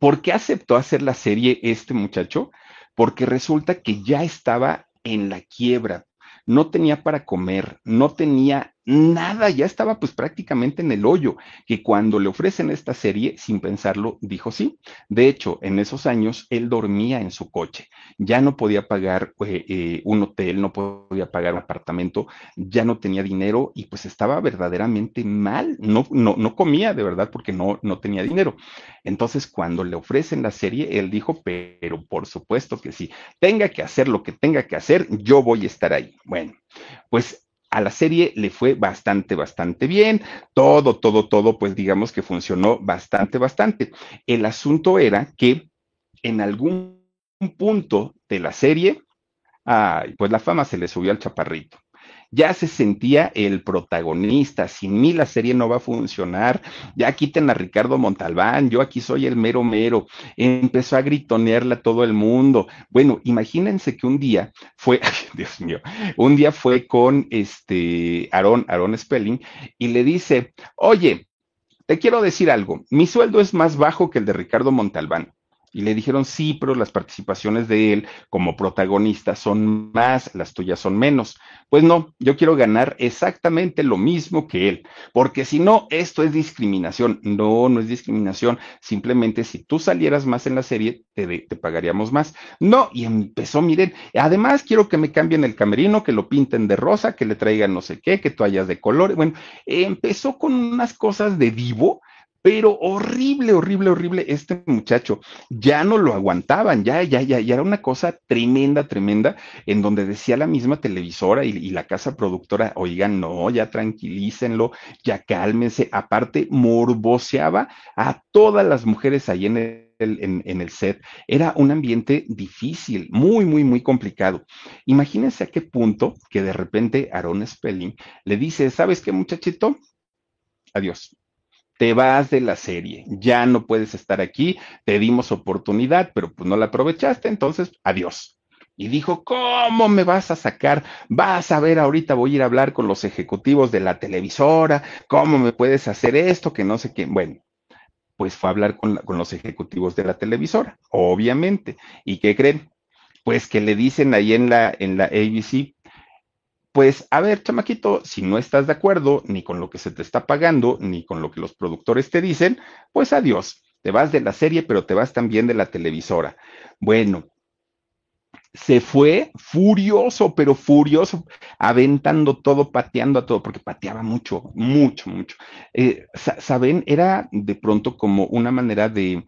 ¿Por qué aceptó hacer la serie este muchacho? Porque resulta que ya estaba en la quiebra, no tenía para comer, no tenía nada, ya estaba pues prácticamente en el hoyo, que cuando le ofrecen esta serie, sin pensarlo, dijo sí. De hecho, en esos años él dormía en su coche, ya no podía pagar eh, eh, un hotel, no podía pagar un apartamento, ya no tenía dinero y pues estaba verdaderamente mal, no, no, no comía de verdad porque no, no tenía dinero. Entonces, cuando le ofrecen la serie, él dijo, pero por supuesto que sí, tenga que hacer lo que tenga que hacer, yo voy a estar ahí. Bueno, pues a la serie le fue bastante, bastante bien. Todo, todo, todo, pues digamos que funcionó bastante, bastante. El asunto era que en algún punto de la serie, pues la fama se le subió al chaparrito ya se sentía el protagonista. Sin mí la serie no va a funcionar. Ya quiten a Ricardo Montalbán, yo aquí soy el mero mero. Empezó a gritonearle a todo el mundo. Bueno, imagínense que un día fue, Dios mío, un día fue con este Aaron, Aaron Spelling, y le dice, oye, te quiero decir algo, mi sueldo es más bajo que el de Ricardo Montalbán. Y le dijeron, sí, pero las participaciones de él como protagonista son más, las tuyas son menos. Pues no, yo quiero ganar exactamente lo mismo que él, porque si no, esto es discriminación. No, no es discriminación. Simplemente si tú salieras más en la serie, te, te pagaríamos más. No, y empezó, miren, además quiero que me cambien el camerino, que lo pinten de rosa, que le traigan no sé qué, que toallas de color. Bueno, empezó con unas cosas de divo pero horrible, horrible, horrible este muchacho. Ya no lo aguantaban, ya, ya, ya, ya era una cosa tremenda, tremenda, en donde decía la misma televisora y, la casa productora, oigan, no, ya tranquilícenlo, ya cálmense. Aparte, morboseaba a todas las mujeres ahí en el en, el set, era un ambiente difícil, muy, muy, muy complicado. Imagínense a qué punto que de repente Aaron Spelling le dice, ¿sabes qué muchachito? Adiós te vas de la serie, ya no puedes estar aquí, te dimos oportunidad, pero pues no la aprovechaste, entonces adiós. Y dijo, ¿cómo me vas a sacar? Vas a ver, ahorita voy a ir a hablar con los ejecutivos de la televisora, ¿cómo me puedes hacer esto? Que no sé qué. Bueno, pues fue a hablar con, con los ejecutivos de la televisora, obviamente. ¿Y qué creen? Pues que le dicen ahí en la, en la ABC, pues, a ver, chamaquito, si no estás de acuerdo ni con lo que se te está pagando, ni con lo que los productores te dicen, pues adiós. Te vas de la serie, pero te vas también de la televisora. Bueno, se fue furioso, pero furioso, aventando todo, pateando a todo, porque pateaba mucho, mucho, mucho. Eh, Saben, era de pronto como una manera de,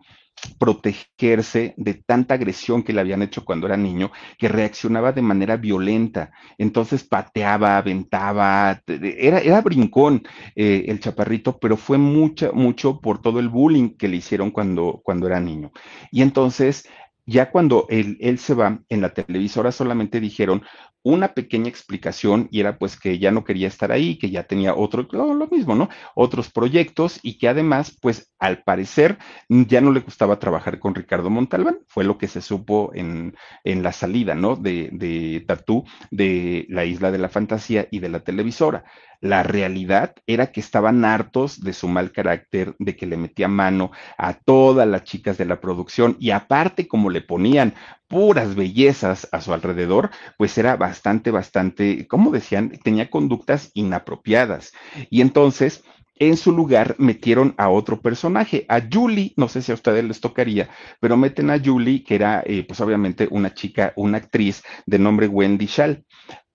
protegerse de tanta agresión que le habían hecho cuando era niño, que reaccionaba de manera violenta. Entonces pateaba, aventaba, era, era brincón eh, el chaparrito, pero fue mucho, mucho por todo el bullying que le hicieron cuando, cuando era niño. Y entonces ya cuando él, él, se va, en la televisora solamente dijeron, una pequeña explicación y era pues que ya no quería estar ahí, que ya tenía otro, lo, mismo, ¿no? Otros proyectos y que además, pues al parecer ya no le gustaba trabajar con Ricardo Montalbán, fue lo que se supo en, en la salida, ¿no? De, de Tatú, de la Isla de la Fantasía y de la televisora. La realidad era que estaban hartos de su mal carácter, de que le metía mano a todas las chicas de la producción y aparte como le ponían puras bellezas a su alrededor, pues era bastante, bastante, como decían, tenía conductas inapropiadas. Y entonces, en su lugar metieron a otro personaje, a Julie, no sé si a ustedes les tocaría, pero meten a Julie, que era eh, pues obviamente una chica, una actriz de nombre Wendy Schall.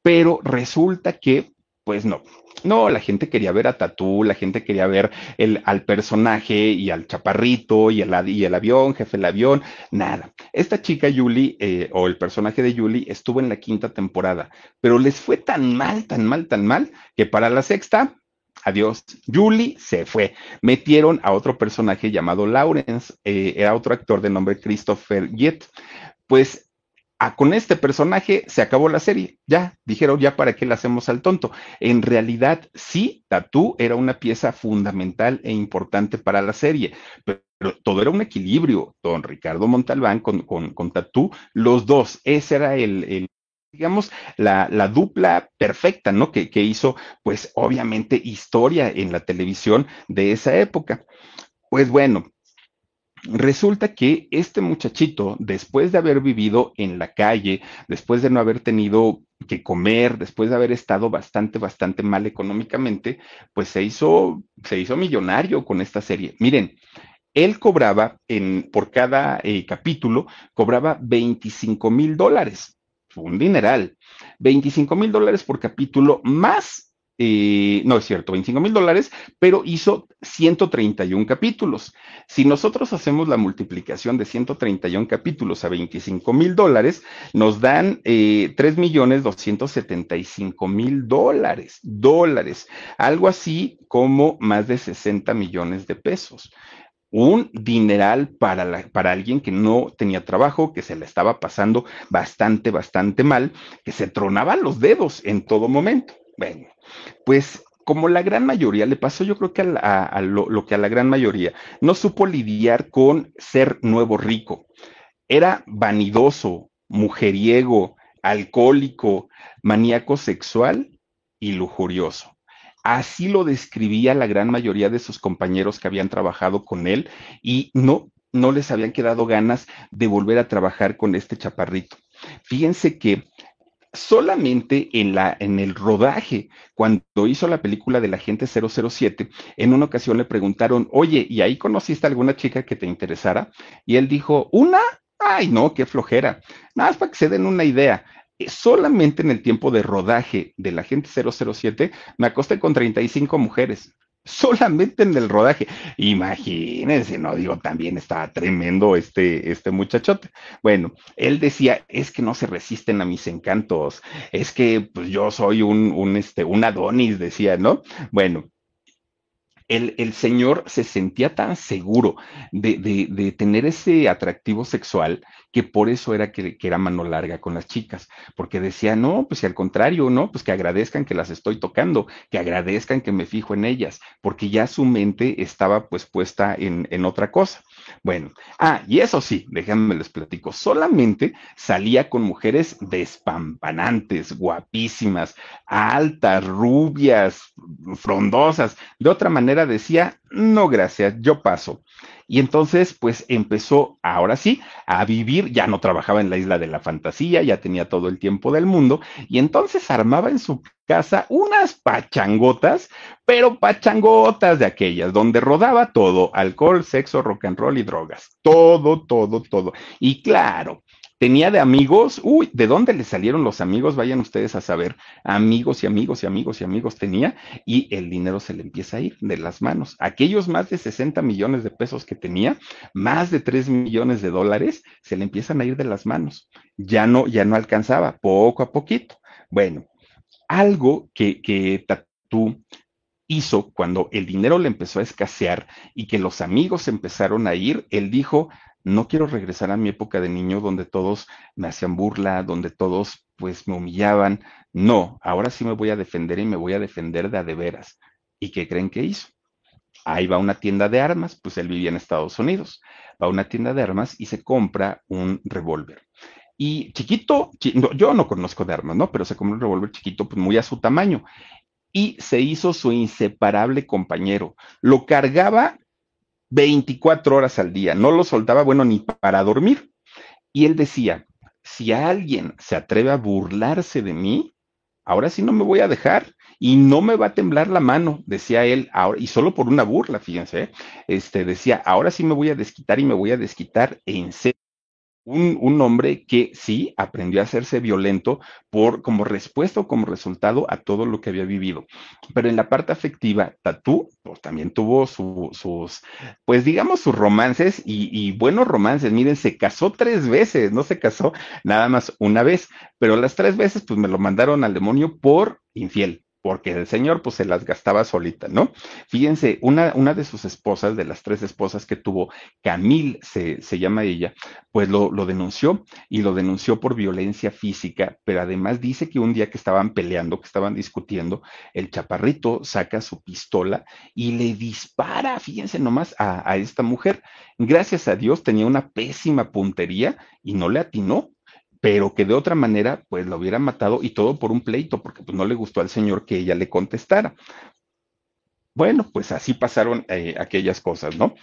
Pero resulta que, pues no, no, la gente quería ver a Tatú, la gente quería ver al personaje y al chaparrito y el, avión, jefe del avión, nada. Esta chica Julie, eh, o el personaje de Julie, estuvo en la quinta temporada, pero les fue tan mal, tan mal, tan mal, que para la sexta, adiós. Julie se fue. Metieron a otro personaje llamado Lawrence, eh, era otro actor de nombre Christopher Yet. Pues Ah, con este personaje se acabó la serie. Ya, dijeron, ya para qué le hacemos al tonto. En realidad, sí, Tatú era una pieza fundamental e importante para la serie, pero, todo era un equilibrio. Don Ricardo Montalbán con, con, Tatú, los dos, ese era el, digamos, la, la, dupla perfecta, ¿no? Que, que hizo, pues, obviamente, historia en la televisión de esa época. Pues bueno, Resulta que este muchachito, después de haber vivido en la calle, después de no haber tenido que comer, después de haber estado bastante, bastante mal económicamente, pues se hizo, se hizo millonario con esta serie. Miren, él cobraba en, por cada eh, capítulo, cobraba 25 mil dólares, un dineral, 25 mil dólares por capítulo, más eh, no es cierto, 25 mil dólares, pero hizo 131 capítulos. Si nosotros hacemos la multiplicación de 131 capítulos a 25 mil dólares, nos dan eh, 3 millones 275 mil dólares, dólares, algo así como más de 60 millones de pesos un dineral para, para alguien que no tenía trabajo, que se le estaba pasando bastante, bastante mal, que se tronaba los dedos en todo momento. Bueno, pues como la gran mayoría, le pasó yo creo que a, lo, que a la gran mayoría, no supo lidiar con ser nuevo rico. Era vanidoso, mujeriego, alcohólico, maníaco sexual y lujurioso. Así lo describía la gran mayoría de sus compañeros que habían trabajado con él y no, no les habían quedado ganas de volver a trabajar con este chaparrito. Fíjense que solamente en, la, en el rodaje, cuando hizo la película de la gente 007, en una ocasión le preguntaron, oye, ¿y ahí conociste a alguna chica que te interesara? Y él dijo, ¿una? Ay, no, qué flojera. Nada más para que se den una idea. Eh, solamente en el tiempo de rodaje de la gente 007 me acosté con 35 mujeres solamente en el rodaje. Imagínense, no digo, también estaba tremendo este, este muchachote. Bueno, él decía, es que no se resisten a mis encantos, es que pues yo soy un, un, este, un Adonis, decía, ¿no? Bueno, el, el, señor se sentía tan seguro de, de, de, tener ese atractivo sexual que por eso era que, que, era mano larga con las chicas, porque decía, no, pues si al contrario, no, pues que agradezcan que las estoy tocando, que agradezcan que me fijo en ellas, porque ya su mente estaba pues puesta en, en otra cosa. Bueno, ah, y eso sí, déjenme les platico, solamente salía con mujeres despampanantes, guapísimas, altas, rubias, frondosas. De otra manera decía, no, gracias, yo paso. Y entonces, pues empezó, ahora sí, a vivir, ya no trabajaba en la isla de la fantasía, ya tenía todo el tiempo del mundo, y entonces armaba en su casa unas pachangotas, pero pachangotas de aquellas, donde rodaba todo, alcohol, sexo, rock and roll y drogas, todo, todo, todo. Y claro, Tenía de amigos, uy, ¿de dónde le salieron los amigos? Vayan ustedes a saber, amigos y amigos y amigos y amigos tenía y el dinero se le empieza a ir de las manos. Aquellos más de 60 millones de pesos que tenía, más de 3 millones de dólares, se le empiezan a ir de las manos. Ya no, ya no alcanzaba, poco a poquito. Bueno, algo que, que Tatú hizo cuando el dinero le empezó a escasear y que los amigos empezaron a ir, él dijo, no quiero regresar a mi época de niño donde todos me hacían burla, donde todos pues me humillaban. No, ahora sí me voy a defender y me voy a defender de a de veras. ¿Y qué creen que hizo? Ahí va una tienda de armas, pues él vivía en Estados Unidos. Va a una tienda de armas y se compra un revólver. Y chiquito, yo no conozco de armas, ¿no? Pero se compró un revólver chiquito, pues muy a su tamaño. Y se hizo su inseparable compañero. Lo cargaba 24 horas al día, no lo soltaba, bueno, ni para dormir. Y él decía, si alguien se atreve a burlarse de mí, ahora sí no me voy a dejar y no me va a temblar la mano, decía él, ahora, y solo por una burla, fíjense, ¿eh? este, decía, ahora sí me voy a desquitar y me voy a desquitar en serio un, un, hombre que sí aprendió a hacerse violento por como respuesta o como resultado a todo lo que había vivido. Pero en la parte afectiva, Tatú pues, también tuvo sus, pues digamos, sus romances y, y, buenos romances. Miren, se casó tres veces, no se casó nada más una vez, pero las tres veces pues me lo mandaron al demonio por infiel porque el señor pues se las gastaba solita, ¿no? Fíjense, una, una de sus esposas, de las tres esposas que tuvo, Camille se, se llama ella, pues lo, lo, denunció y lo denunció por violencia física, pero además dice que un día que estaban peleando, que estaban discutiendo, el chaparrito saca su pistola y le dispara, fíjense nomás, a, a esta mujer. Gracias a Dios tenía una pésima puntería y no le atinó pero que de otra manera, pues lo hubiera matado y todo por un pleito, porque pues no le gustó al señor que ella le contestara. Bueno, pues así pasaron eh, aquellas cosas, ¿no?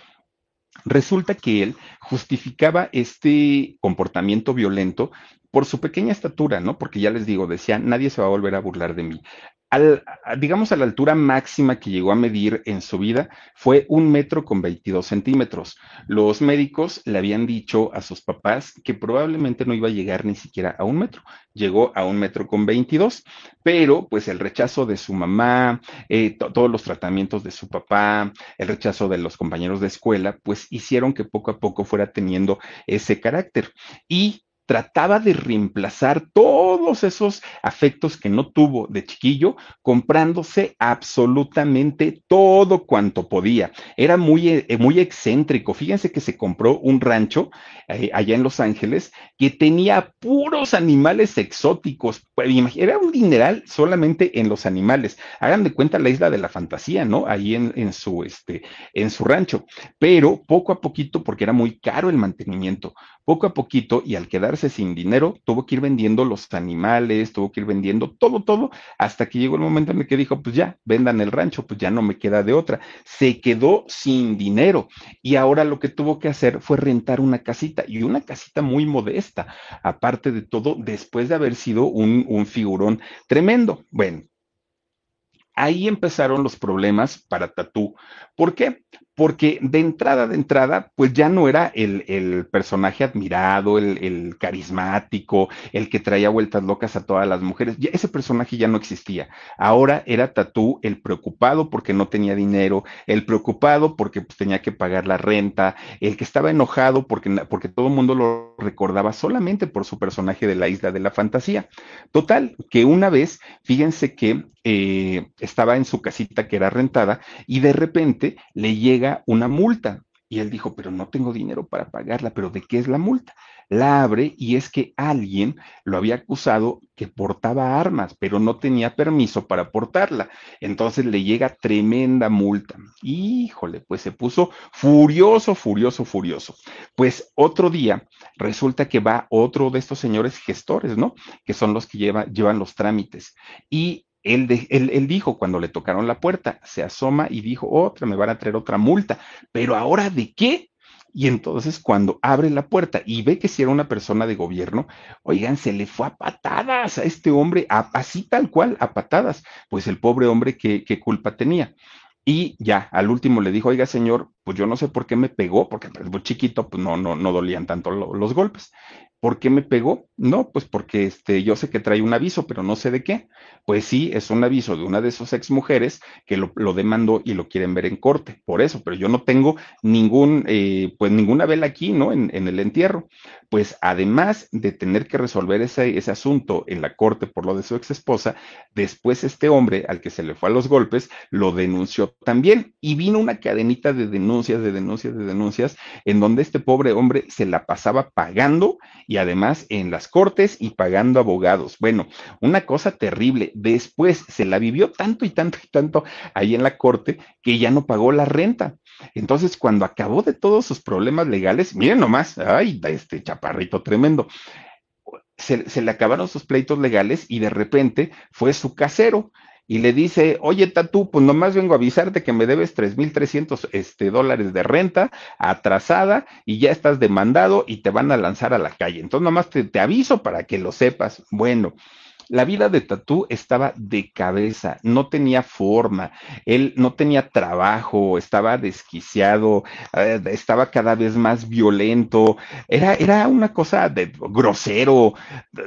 Resulta que él justificaba este comportamiento violento por su pequeña estatura, ¿no? Porque ya les digo, decía, nadie se va a volver a burlar de mí al, digamos, a la altura máxima que llegó a medir en su vida fue un metro con 22 centímetros. Los médicos le habían dicho a sus papás que probablemente no iba a llegar ni siquiera a un metro. Llegó a un metro con 22, pero pues el rechazo de su mamá, eh, todos los tratamientos de su papá, el rechazo de los compañeros de escuela, pues hicieron que poco a poco fuera teniendo ese carácter. Y trataba de reemplazar todos esos afectos que no tuvo de chiquillo, comprándose absolutamente todo cuanto podía. Era muy, eh, muy excéntrico. Fíjense que se compró un rancho eh, allá en Los Ángeles que tenía puros animales exóticos. Pues, era un dineral solamente en los animales. Hagan de cuenta la isla de la fantasía, ¿no? Ahí en, en su, este, en su rancho. Pero poco a poquito, porque era muy caro el mantenimiento, poco a poquito y al sin dinero, tuvo que ir vendiendo los animales, tuvo que ir vendiendo todo, todo, hasta que llegó el momento en el que dijo, pues ya, vendan el rancho, pues ya no me queda de otra. Se quedó sin dinero y ahora lo que tuvo que hacer fue rentar una casita y una casita muy modesta, aparte de todo, después de haber sido un, un figurón tremendo. Bueno, ahí empezaron los problemas para Tatú. ¿Por qué? porque de entrada, de entrada, pues ya no era el, el personaje admirado, el, carismático, el que traía vueltas locas a todas las mujeres. Ese personaje ya no existía. Ahora era Tatú el preocupado porque no tenía dinero, el preocupado porque pues, tenía que pagar la renta, el que estaba enojado porque, porque todo el mundo lo recordaba solamente por su personaje de la isla de la fantasía. Total, que una vez, fíjense que eh, estaba en su casita que era rentada y de repente le llega una multa. Y él dijo, pero no tengo dinero para pagarla, pero ¿de qué es la multa? La abre y es que alguien lo había acusado que portaba armas, pero no tenía permiso para portarla. Entonces le llega tremenda multa. Híjole, pues se puso furioso, furioso, furioso. Pues otro día resulta que va otro de estos señores gestores, ¿no? Que son los que lleva, llevan los trámites. Y él, él, dijo cuando le tocaron la puerta, se asoma y dijo, otra, me van a traer otra multa, pero ahora de qué? Y entonces cuando abre la puerta y ve que si era una persona de gobierno, oigan, se le fue a patadas a este hombre, así tal cual, a patadas. Pues el pobre hombre, ¿qué, qué culpa tenía? Y ya, al último le dijo, oiga, señor, pues yo no sé por qué me pegó, porque pues, muy chiquito, pues no, no, no dolían tanto los golpes. ¿Por qué me pegó? No, pues porque este, yo sé que trae un aviso, pero no sé de qué. Pues sí, es un aviso de una de sus ex mujeres que lo, demandó y lo quieren ver en corte, por eso, pero yo no tengo ningún, eh, pues ninguna vela aquí, ¿no? En, el entierro. Pues además de tener que resolver ese, ese asunto en la corte por lo de su ex esposa, después este hombre al que se le fue a los golpes lo denunció también y vino una cadenita de denuncias, de denuncias, de denuncias, en donde este pobre hombre se la pasaba pagando y además en las cortes y pagando abogados. Bueno, una cosa terrible. Después se la vivió tanto y tanto y tanto ahí en la corte que ya no pagó la renta. Entonces, cuando acabó de todos sus problemas legales, miren nomás, ay, este chaparrito tremendo. Se, se, le acabaron sus pleitos legales y de repente fue su casero y le dice, oye, Tatú, pues nomás vengo a avisarte que me debes 3.300 este, dólares de renta atrasada y ya estás demandado y te van a lanzar a la calle. Entonces nomás te, te aviso para que lo sepas. Bueno, la vida de Tatú estaba de cabeza, no tenía forma, él no tenía trabajo, estaba desquiciado, eh, estaba cada vez más violento, era, era una cosa de grosero,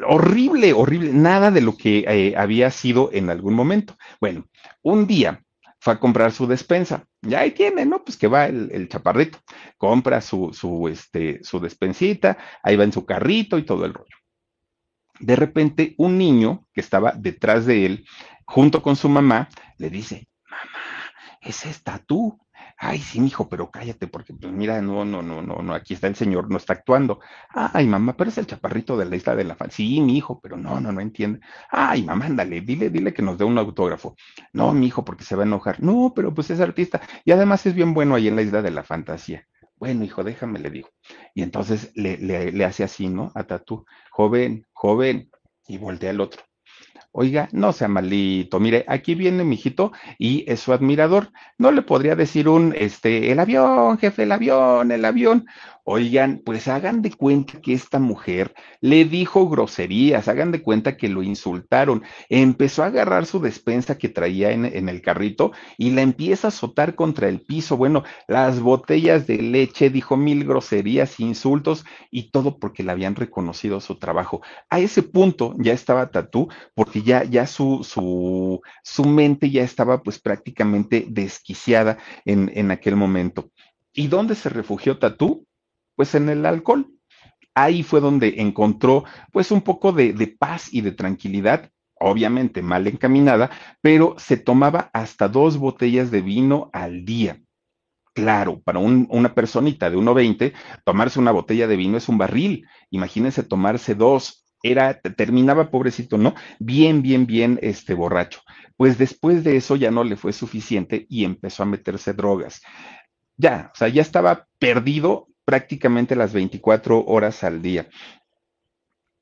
horrible, horrible, nada de lo que eh, había sido en algún momento. Bueno, un día fue a comprar su despensa. Ya ahí tiene, ¿no? Pues que va el, el, chaparrito, compra su, su, este, su despensita, ahí va en su carrito y todo el rollo de repente un niño que estaba detrás de él, junto con su mamá, le dice, mamá, ese está tú. Ay, sí, hijo, pero cállate, porque pues mira, no, no, no, no, no, aquí está el señor, no está actuando. Ay, mamá, pero es el chaparrito de la isla de la fan. Sí, mi hijo, pero no, no, no entiende. Ay, mamá, ándale, dile, dile que nos dé un autógrafo. No, mi hijo, porque se va a enojar. No, pero pues es artista. Y además es bien bueno ahí en la isla de la fantasía. Bueno, hijo, déjame, le digo. Y entonces le, le, le hace así, ¿no? A Tatú, joven, joven, y voltea al otro. Oiga, no sea malito. Mire, aquí viene mi hijito y es su admirador. No le podría decir un, este, el avión, jefe, el avión, el avión. Oigan, pues hagan de cuenta que esta mujer le dijo groserías, hagan de cuenta que lo insultaron. Empezó a agarrar su despensa que traía en, en, el carrito y la empieza a azotar contra el piso. Bueno, las botellas de leche, dijo mil groserías, insultos y todo porque le habían reconocido su trabajo. A ese punto ya estaba Tatú porque ya, ya su, su, su mente ya estaba pues prácticamente desquiciada en, en aquel momento. ¿Y dónde se refugió Tatú? Pues en el alcohol. Ahí fue donde encontró pues un poco de, de paz y de tranquilidad obviamente mal encaminada, pero se tomaba hasta dos botellas de vino al día. Claro, para un, una personita de 1,20, tomarse una botella de vino es un barril. Imagínense tomarse dos. Era, terminaba pobrecito, ¿no? Bien, bien, bien, este borracho. Pues después de eso ya no le fue suficiente y empezó a meterse drogas. Ya, o sea, ya estaba perdido prácticamente las 24 horas al día.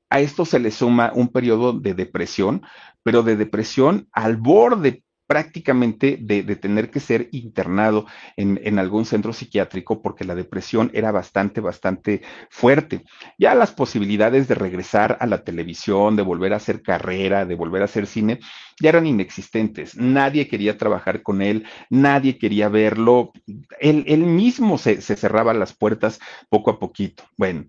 A esto se le suma un periodo de depresión, pero de depresión al borde prácticamente de, tener que ser internado en, algún centro psiquiátrico porque la depresión era bastante, bastante fuerte. Ya las posibilidades de regresar a la televisión, de volver a hacer carrera, de volver a hacer cine, ya eran inexistentes. Nadie quería trabajar con él, nadie quería verlo. Él, él mismo se, se cerraba las puertas poco a poquito. Bueno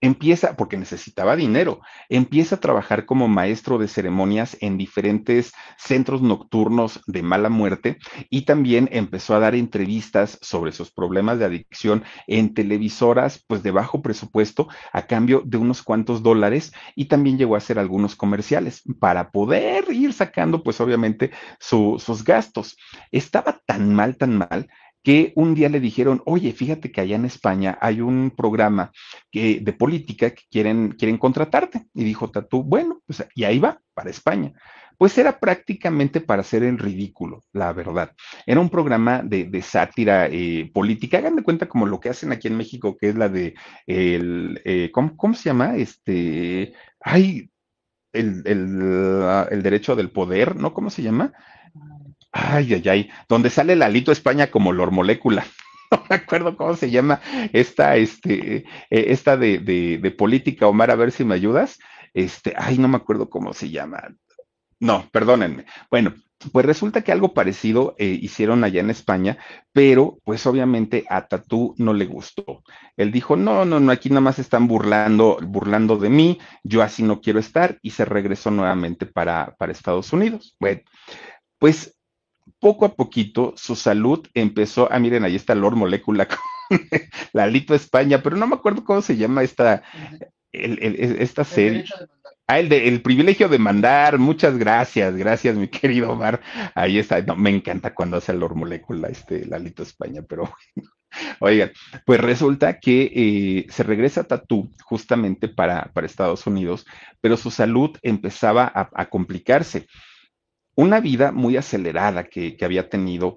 empieza, porque necesitaba dinero, empieza a trabajar como maestro de ceremonias en diferentes centros nocturnos de mala muerte y también empezó a dar entrevistas sobre sus problemas de adicción en televisoras, pues de bajo presupuesto, a cambio de unos cuantos dólares y también llegó a hacer algunos comerciales para poder ir sacando, pues obviamente, su, sus gastos. Estaba tan mal, tan mal que un día le dijeron, oye, fíjate que allá en España hay un programa de política que quieren, quieren contratarte. Y dijo Tatú, bueno, pues y ahí va, para España. Pues era prácticamente para hacer el ridículo, la verdad. Era un programa de, de sátira eh, política. Hagan de cuenta como lo que hacen aquí en México, que es la de el, eh, ¿cómo, ¿cómo, se llama? Este, ay, el, el, el derecho del poder, ¿no? ¿Cómo se llama? Ay, ay, ay, donde sale Lalito España como Lor Molécula. No me acuerdo cómo se llama esta, este, eh, esta de, de, de, política, Omar, a ver si me ayudas. Este, ay, no me acuerdo cómo se llama. No, perdónenme. Bueno, pues resulta que algo parecido eh, hicieron allá en España, pero pues obviamente a Tatú no le gustó. Él dijo, no, no, no, aquí nada más están burlando, burlando de mí, yo así no quiero estar y se regresó nuevamente para, para Estados Unidos. Bueno, pues poco a poquito su salud empezó, ah, miren, ahí está Lord Molecula, Lalito España, pero no me acuerdo cómo se llama esta, esta serie. Ah, el, de, el privilegio de mandar, muchas gracias, gracias, mi querido Omar. Ahí está, me encanta cuando hace el molécula, este Lalito España, pero bueno. Oigan, pues resulta que eh, se regresa a Tatú justamente para, para, Estados Unidos, pero su salud empezaba a, complicarse. Una vida muy acelerada que, había tenido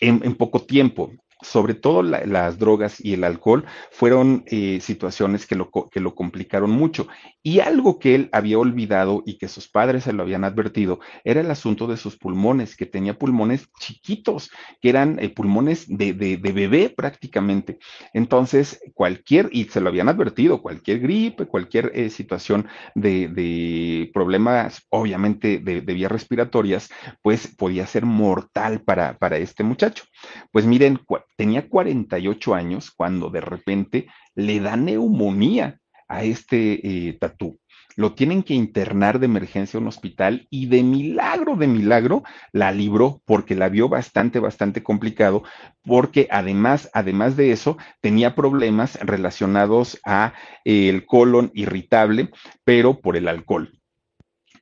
en, en, poco tiempo sobre todo las drogas y el alcohol fueron eh, situaciones que lo, que lo complicaron mucho. Y algo que él había olvidado y que sus padres se lo habían advertido era el asunto de sus pulmones, que tenía pulmones chiquitos, que eran eh, pulmones de, de, bebé prácticamente. Entonces, cualquier, y se lo habían advertido, cualquier gripe, cualquier eh, situación de, de, problemas, obviamente, de, vías respiratorias, pues podía ser mortal para, para este muchacho. Pues miren, tenía 48 años cuando de repente le da neumonía a este eh, tatú. Lo tienen que internar de emergencia a un hospital y de milagro, de milagro, la libró porque la vio bastante, bastante complicado, porque además, además de eso, tenía problemas relacionados a eh, el colon irritable, pero por el alcohol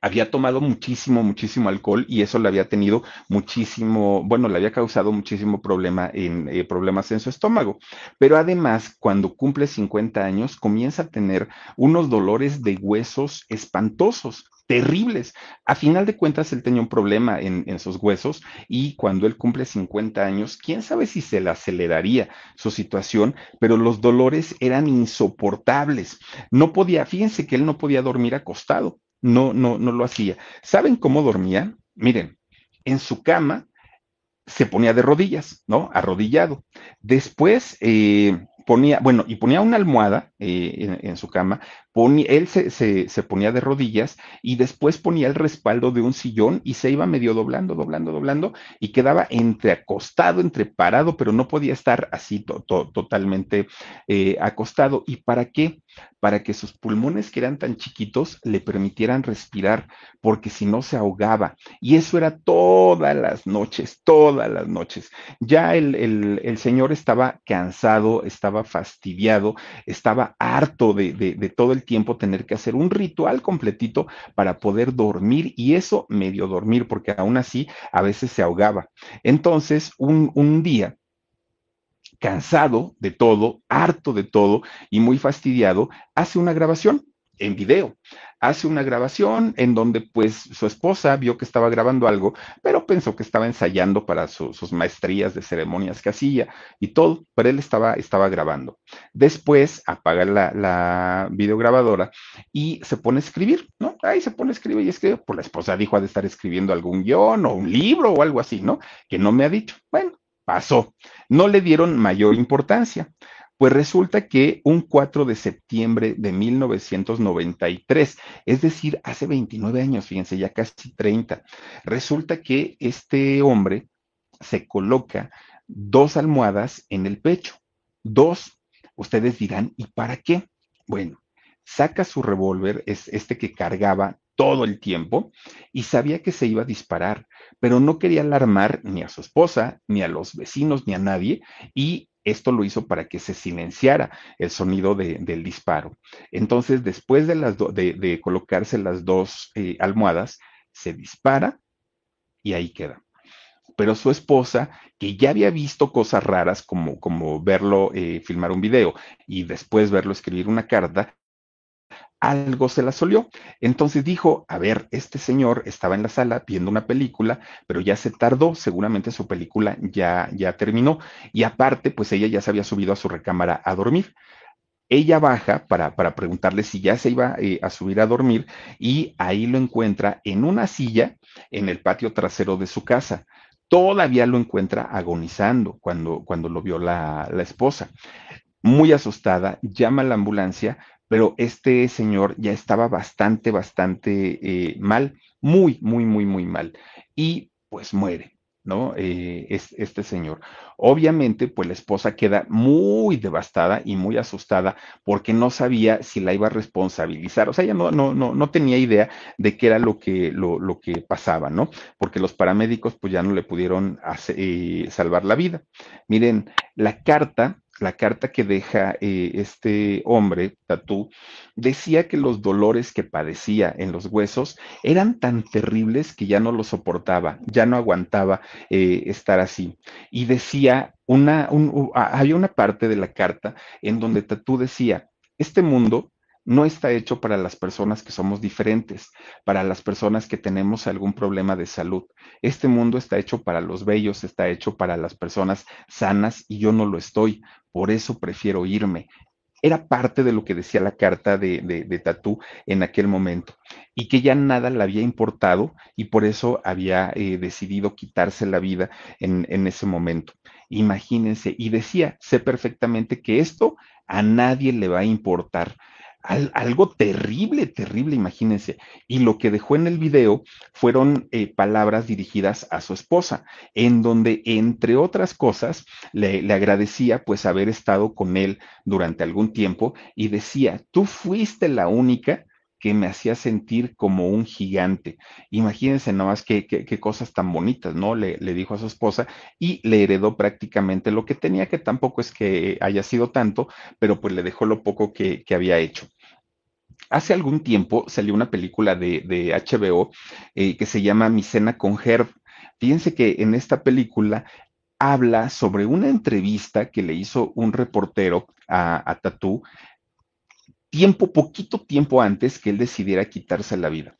había tomado muchísimo, muchísimo alcohol y eso le había tenido muchísimo, bueno, le había causado muchísimo problema en, eh, problemas en su estómago. Pero además, cuando cumple 50 años, comienza a tener unos dolores de huesos espantosos terribles. A final de cuentas, él tenía un problema en, en, sus huesos y cuando él cumple 50 años, quién sabe si se le aceleraría su situación, pero los dolores eran insoportables. No podía, fíjense que él no podía dormir acostado no, no, no lo hacía. ¿Saben cómo dormía? Miren, en su cama se ponía de rodillas, ¿no? Arrodillado. Después eh, ponía, bueno, y ponía una almohada eh, en, su cama, ponía, él se, se, ponía de rodillas y después ponía el respaldo de un sillón y se iba medio doblando, doblando, doblando y quedaba entre acostado, entre parado, pero no podía estar así totalmente eh, acostado. ¿Y para qué? Para que sus pulmones que eran tan chiquitos le permitieran respirar, porque si no se ahogaba. Y eso era todas las noches, todas las noches. Ya el, el, el señor estaba cansado, estaba fastidiado, estaba harto de, todo el tiempo tener que hacer un ritual completito para poder dormir y eso medio dormir, porque aún así a veces se ahogaba. Entonces, un día, cansado de todo, harto de todo y muy fastidiado, hace una grabación en video. Hace una grabación en donde pues su esposa vio que estaba grabando algo, pero pensó que estaba ensayando para sus maestrías de ceremonias que hacía y todo, pero él estaba, estaba grabando. Después apaga la, la videograbadora y se pone a escribir, ¿no? Ahí se pone a escribir y escribe, pues la esposa dijo ha de estar escribiendo algún guion o un libro o algo así, ¿no? Que no me ha dicho. Bueno, pasó. No le dieron mayor importancia. Pues resulta que un 4 de septiembre de 1993, es decir, hace 29 años, fíjense, ya casi 30, resulta que este hombre se coloca dos almohadas en el pecho. Dos, ustedes dirán, ¿y para qué? Bueno, saca su revólver, es este que cargaba todo el tiempo, y sabía que se iba a disparar, pero no quería alarmar ni a su esposa, ni a los vecinos, ni a nadie, y esto lo hizo para que se silenciara el sonido del disparo. Entonces, después de, colocarse las dos eh, almohadas, se dispara y ahí queda. Pero su esposa, que ya había visto cosas raras como, como verlo eh, filmar un video y después verlo escribir una carta, algo se la solió. Entonces dijo, a ver, este señor estaba en la sala viendo una película, pero ya se tardó, seguramente su película ya, ya terminó. Y aparte, pues ella ya se había subido a su recámara a dormir. Ella baja para, para preguntarle si ya se iba eh, a subir a dormir y ahí lo encuentra en una silla en el patio trasero de su casa. Todavía lo encuentra agonizando cuando, cuando lo vio la, la esposa muy asustada, llama a la ambulancia, pero este señor ya estaba bastante, bastante eh, mal, muy, muy, muy, muy mal. Y pues muere. ¿no? Eh, es, este señor. Obviamente, pues la esposa queda muy devastada y muy asustada porque no sabía si la iba a responsabilizar. O sea, ella no, no, no, no tenía idea de qué era lo que, lo, lo que pasaba, ¿no? Porque los paramédicos pues ya no le pudieron eh, salvar la vida. Miren, la carta la carta que deja eh, este hombre, Tatú, decía que los dolores que padecía en los huesos eran tan terribles que ya no lo soportaba, ya no aguantaba eh, estar así. Y decía, una, una parte de la carta en donde Tatú decía, este mundo no está hecho para las personas que somos diferentes, para las personas que tenemos algún problema de salud. Este mundo está hecho para los bellos, está hecho para las personas sanas y yo no lo estoy. Por eso prefiero irme. Era parte de lo que decía la carta de, de, Tatú en aquel momento y que ya nada le había importado y por eso había eh, decidido quitarse la vida en, en ese momento. Imagínense, y decía, sé perfectamente que esto a nadie le va a importar algo terrible, terrible, imagínense. Y lo que dejó en el video fueron eh, palabras dirigidas a su esposa, en donde, entre otras cosas, le, le agradecía pues haber estado con él durante algún tiempo y decía, tú fuiste la única que me hacía sentir como un gigante. Imagínense nomás qué, qué, cosas tan bonitas, ¿no? Le, dijo a su esposa y le heredó prácticamente lo que tenía, que tampoco es que haya sido tanto, pero pues le dejó lo poco que, había hecho. Hace algún tiempo salió una película de, de HBO eh, que se llama Mi cena con Herb. Fíjense que en esta película habla sobre una entrevista que le hizo un reportero a, a Tatú tiempo, poquito tiempo antes que él decidiera quitarse la vida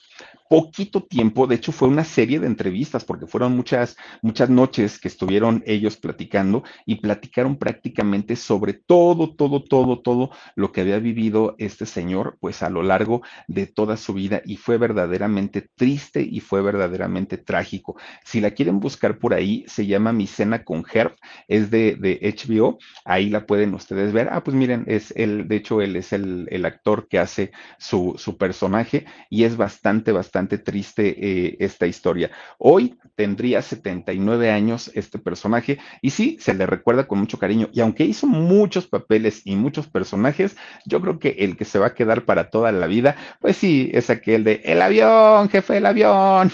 poquito tiempo, de hecho fue una serie de entrevistas porque fueron muchas, muchas noches que estuvieron ellos platicando y platicaron prácticamente sobre todo, todo, todo, todo lo que había vivido este señor pues a lo largo de toda su vida y fue verdaderamente triste y fue verdaderamente trágico. Si la quieren buscar por ahí, se llama Mi Cena con Herb, es de, de HBO, ahí la pueden ustedes ver. Ah, pues miren, es el, de hecho él es el, el actor que hace su, su personaje y es bastante, bastante triste eh, esta historia. Hoy tendría 79 años este personaje y sí, se le recuerda con mucho cariño. Y aunque hizo muchos papeles y muchos personajes, yo creo que el que se va a quedar para toda la vida, pues sí, es aquel de el avión, jefe, el avión.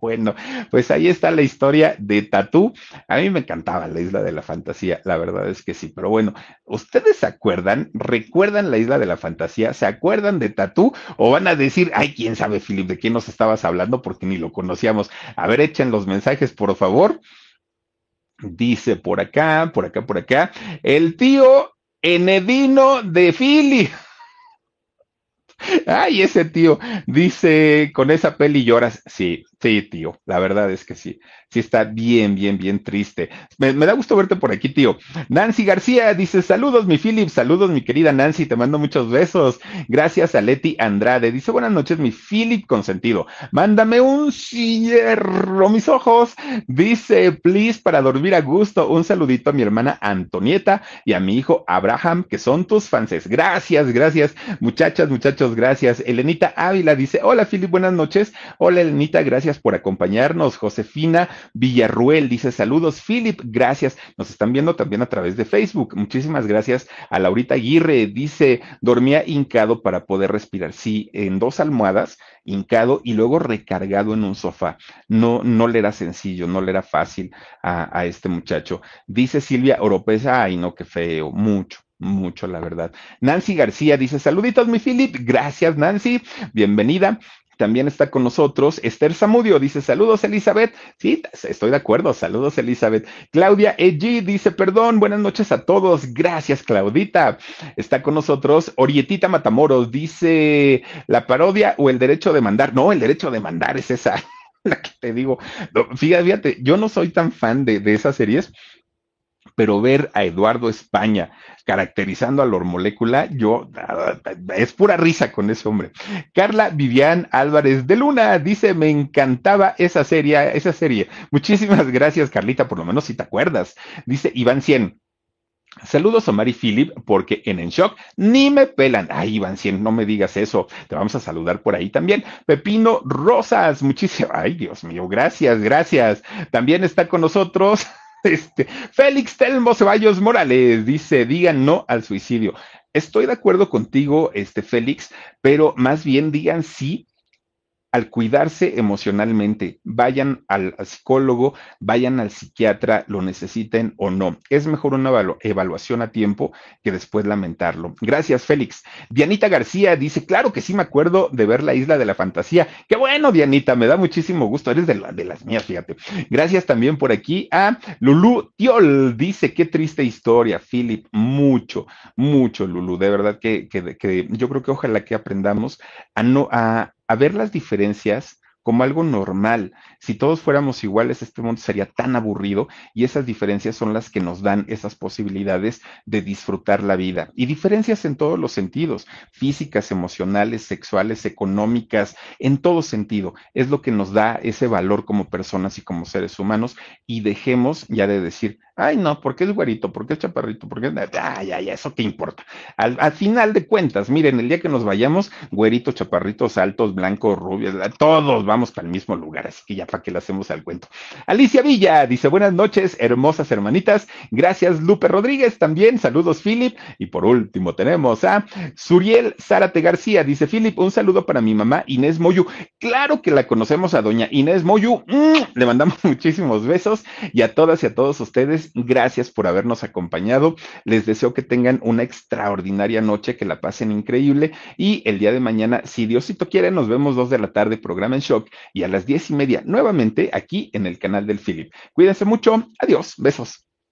Bueno, pues ahí está la historia de Tatú. A mí me encantaba la isla de la fantasía, la verdad es que sí, pero bueno, ¿ustedes se acuerdan? ¿Recuerdan la isla de la fantasía? ¿Se acuerdan de Tatú? ¿O van a decir, ay, quién sabe, Philip, de quién nos estabas hablando porque ni lo conocíamos? A ver, echen los mensajes, por favor. Dice por acá, por acá, por acá, el tío Enedino de Philip. Ay, ese tío dice, con esa peli lloras. Sí, sí, tío, la verdad es que sí sí está bien, bien, bien triste. Me, da gusto verte por aquí, tío. Nancy García dice, saludos, mi Philip, saludos, mi querida Nancy, te mando muchos besos. Gracias a Leti Andrade. Dice, buenas noches, mi Philip consentido. Mándame un cierro, mis ojos. Dice, please, para dormir a gusto, un saludito a mi hermana Antonieta y a mi hijo Abraham, que son tus fans. Gracias, gracias, muchachas, muchachos, gracias. Elenita Ávila dice, hola, Philip, buenas noches. Hola, Elenita, gracias por acompañarnos. Josefina Villarruel dice saludos, Philip, gracias. Nos están viendo también a través de Facebook. Muchísimas gracias a Laurita Aguirre. Dice, dormía hincado para poder respirar. Sí, en dos almohadas, hincado y luego recargado en un sofá. No, no le era sencillo, no le era fácil a, a este muchacho. Dice Silvia Oropesa, ay no, qué feo, mucho mucho, la verdad. Nancy García dice, saluditos, mi Philip. Gracias, Nancy. Bienvenida. También está con nosotros Esther Zamudio, dice saludos Elizabeth. Sí, estoy de acuerdo, saludos Elizabeth. Claudia Eg dice perdón, buenas noches a todos. Gracias Claudita. Está con nosotros Orietita Matamoros, dice la parodia o el derecho de mandar. No, el derecho de mandar es esa. La que te digo, fíjate, fíjate, yo no soy tan fan de, de esas series, pero ver a Eduardo España caracterizando a la molécula, yo, es pura risa con ese hombre. Carla Vivian Álvarez de Luna dice, me encantaba esa serie, esa serie. Muchísimas gracias, Carlita, por lo menos si te acuerdas. Dice Iván Cien. Saludos a Mari Philip, porque en En Shock ni me pelan. Ay, Iván, si no me digas eso, te vamos a saludar por ahí también. Pepino Rosas, muchísimas. Ay, Dios mío, gracias, gracias. También está con nosotros. Este, Félix Telmo Ceballos Morales dice, digan no al suicidio. Estoy de acuerdo contigo, este Félix, pero más bien digan sí al cuidarse emocionalmente, vayan al psicólogo, vayan al psiquiatra, lo necesiten o no. Es mejor una evaluación a tiempo que después lamentarlo. Gracias, Félix. Dianita García dice, claro que sí me acuerdo de ver la isla de la fantasía. Qué bueno, Dianita, me da muchísimo gusto. Eres de, de las mías, fíjate. Gracias también por aquí a Lulú Tiol. Dice, qué triste historia, Philip. Mucho, mucho, Lulú. De verdad que, que, que yo creo que ojalá que aprendamos a no, a, a ver las diferencias como algo normal. Si todos fuéramos iguales, este mundo sería tan aburrido y esas diferencias son las que nos dan esas posibilidades de disfrutar la vida. Y diferencias en todos los sentidos, físicas, emocionales, sexuales, económicas, en todo sentido. Es lo que nos da ese valor como personas y como seres humanos y dejemos ya de decir, Ay, no, porque es güerito, porque es chaparrito, porque es. Ay, ay, eso qué importa. Al, al, final de cuentas, miren, el día que nos vayamos, güeritos, chaparritos, altos, blancos, rubios, todos vamos para el mismo lugar, así que ya para que le hacemos al cuento. Alicia Villa dice: Buenas noches, hermosas hermanitas. Gracias, Lupe Rodríguez, también. Saludos, Philip. Y por último, tenemos a Suriel Zárate García. Dice: Philip, un saludo para mi mamá Inés Moyu. Claro que la conocemos a doña Inés Moyu. Mm, le mandamos muchísimos besos y a todas y a todos ustedes gracias por habernos acompañado. Les deseo que tengan una extraordinaria noche, que la pasen increíble y el día de mañana, si Diosito quiere, nos vemos dos de la tarde, programa en shock y a las diez y media nuevamente aquí en el canal del Philip. Cuídense mucho. Adiós. Besos.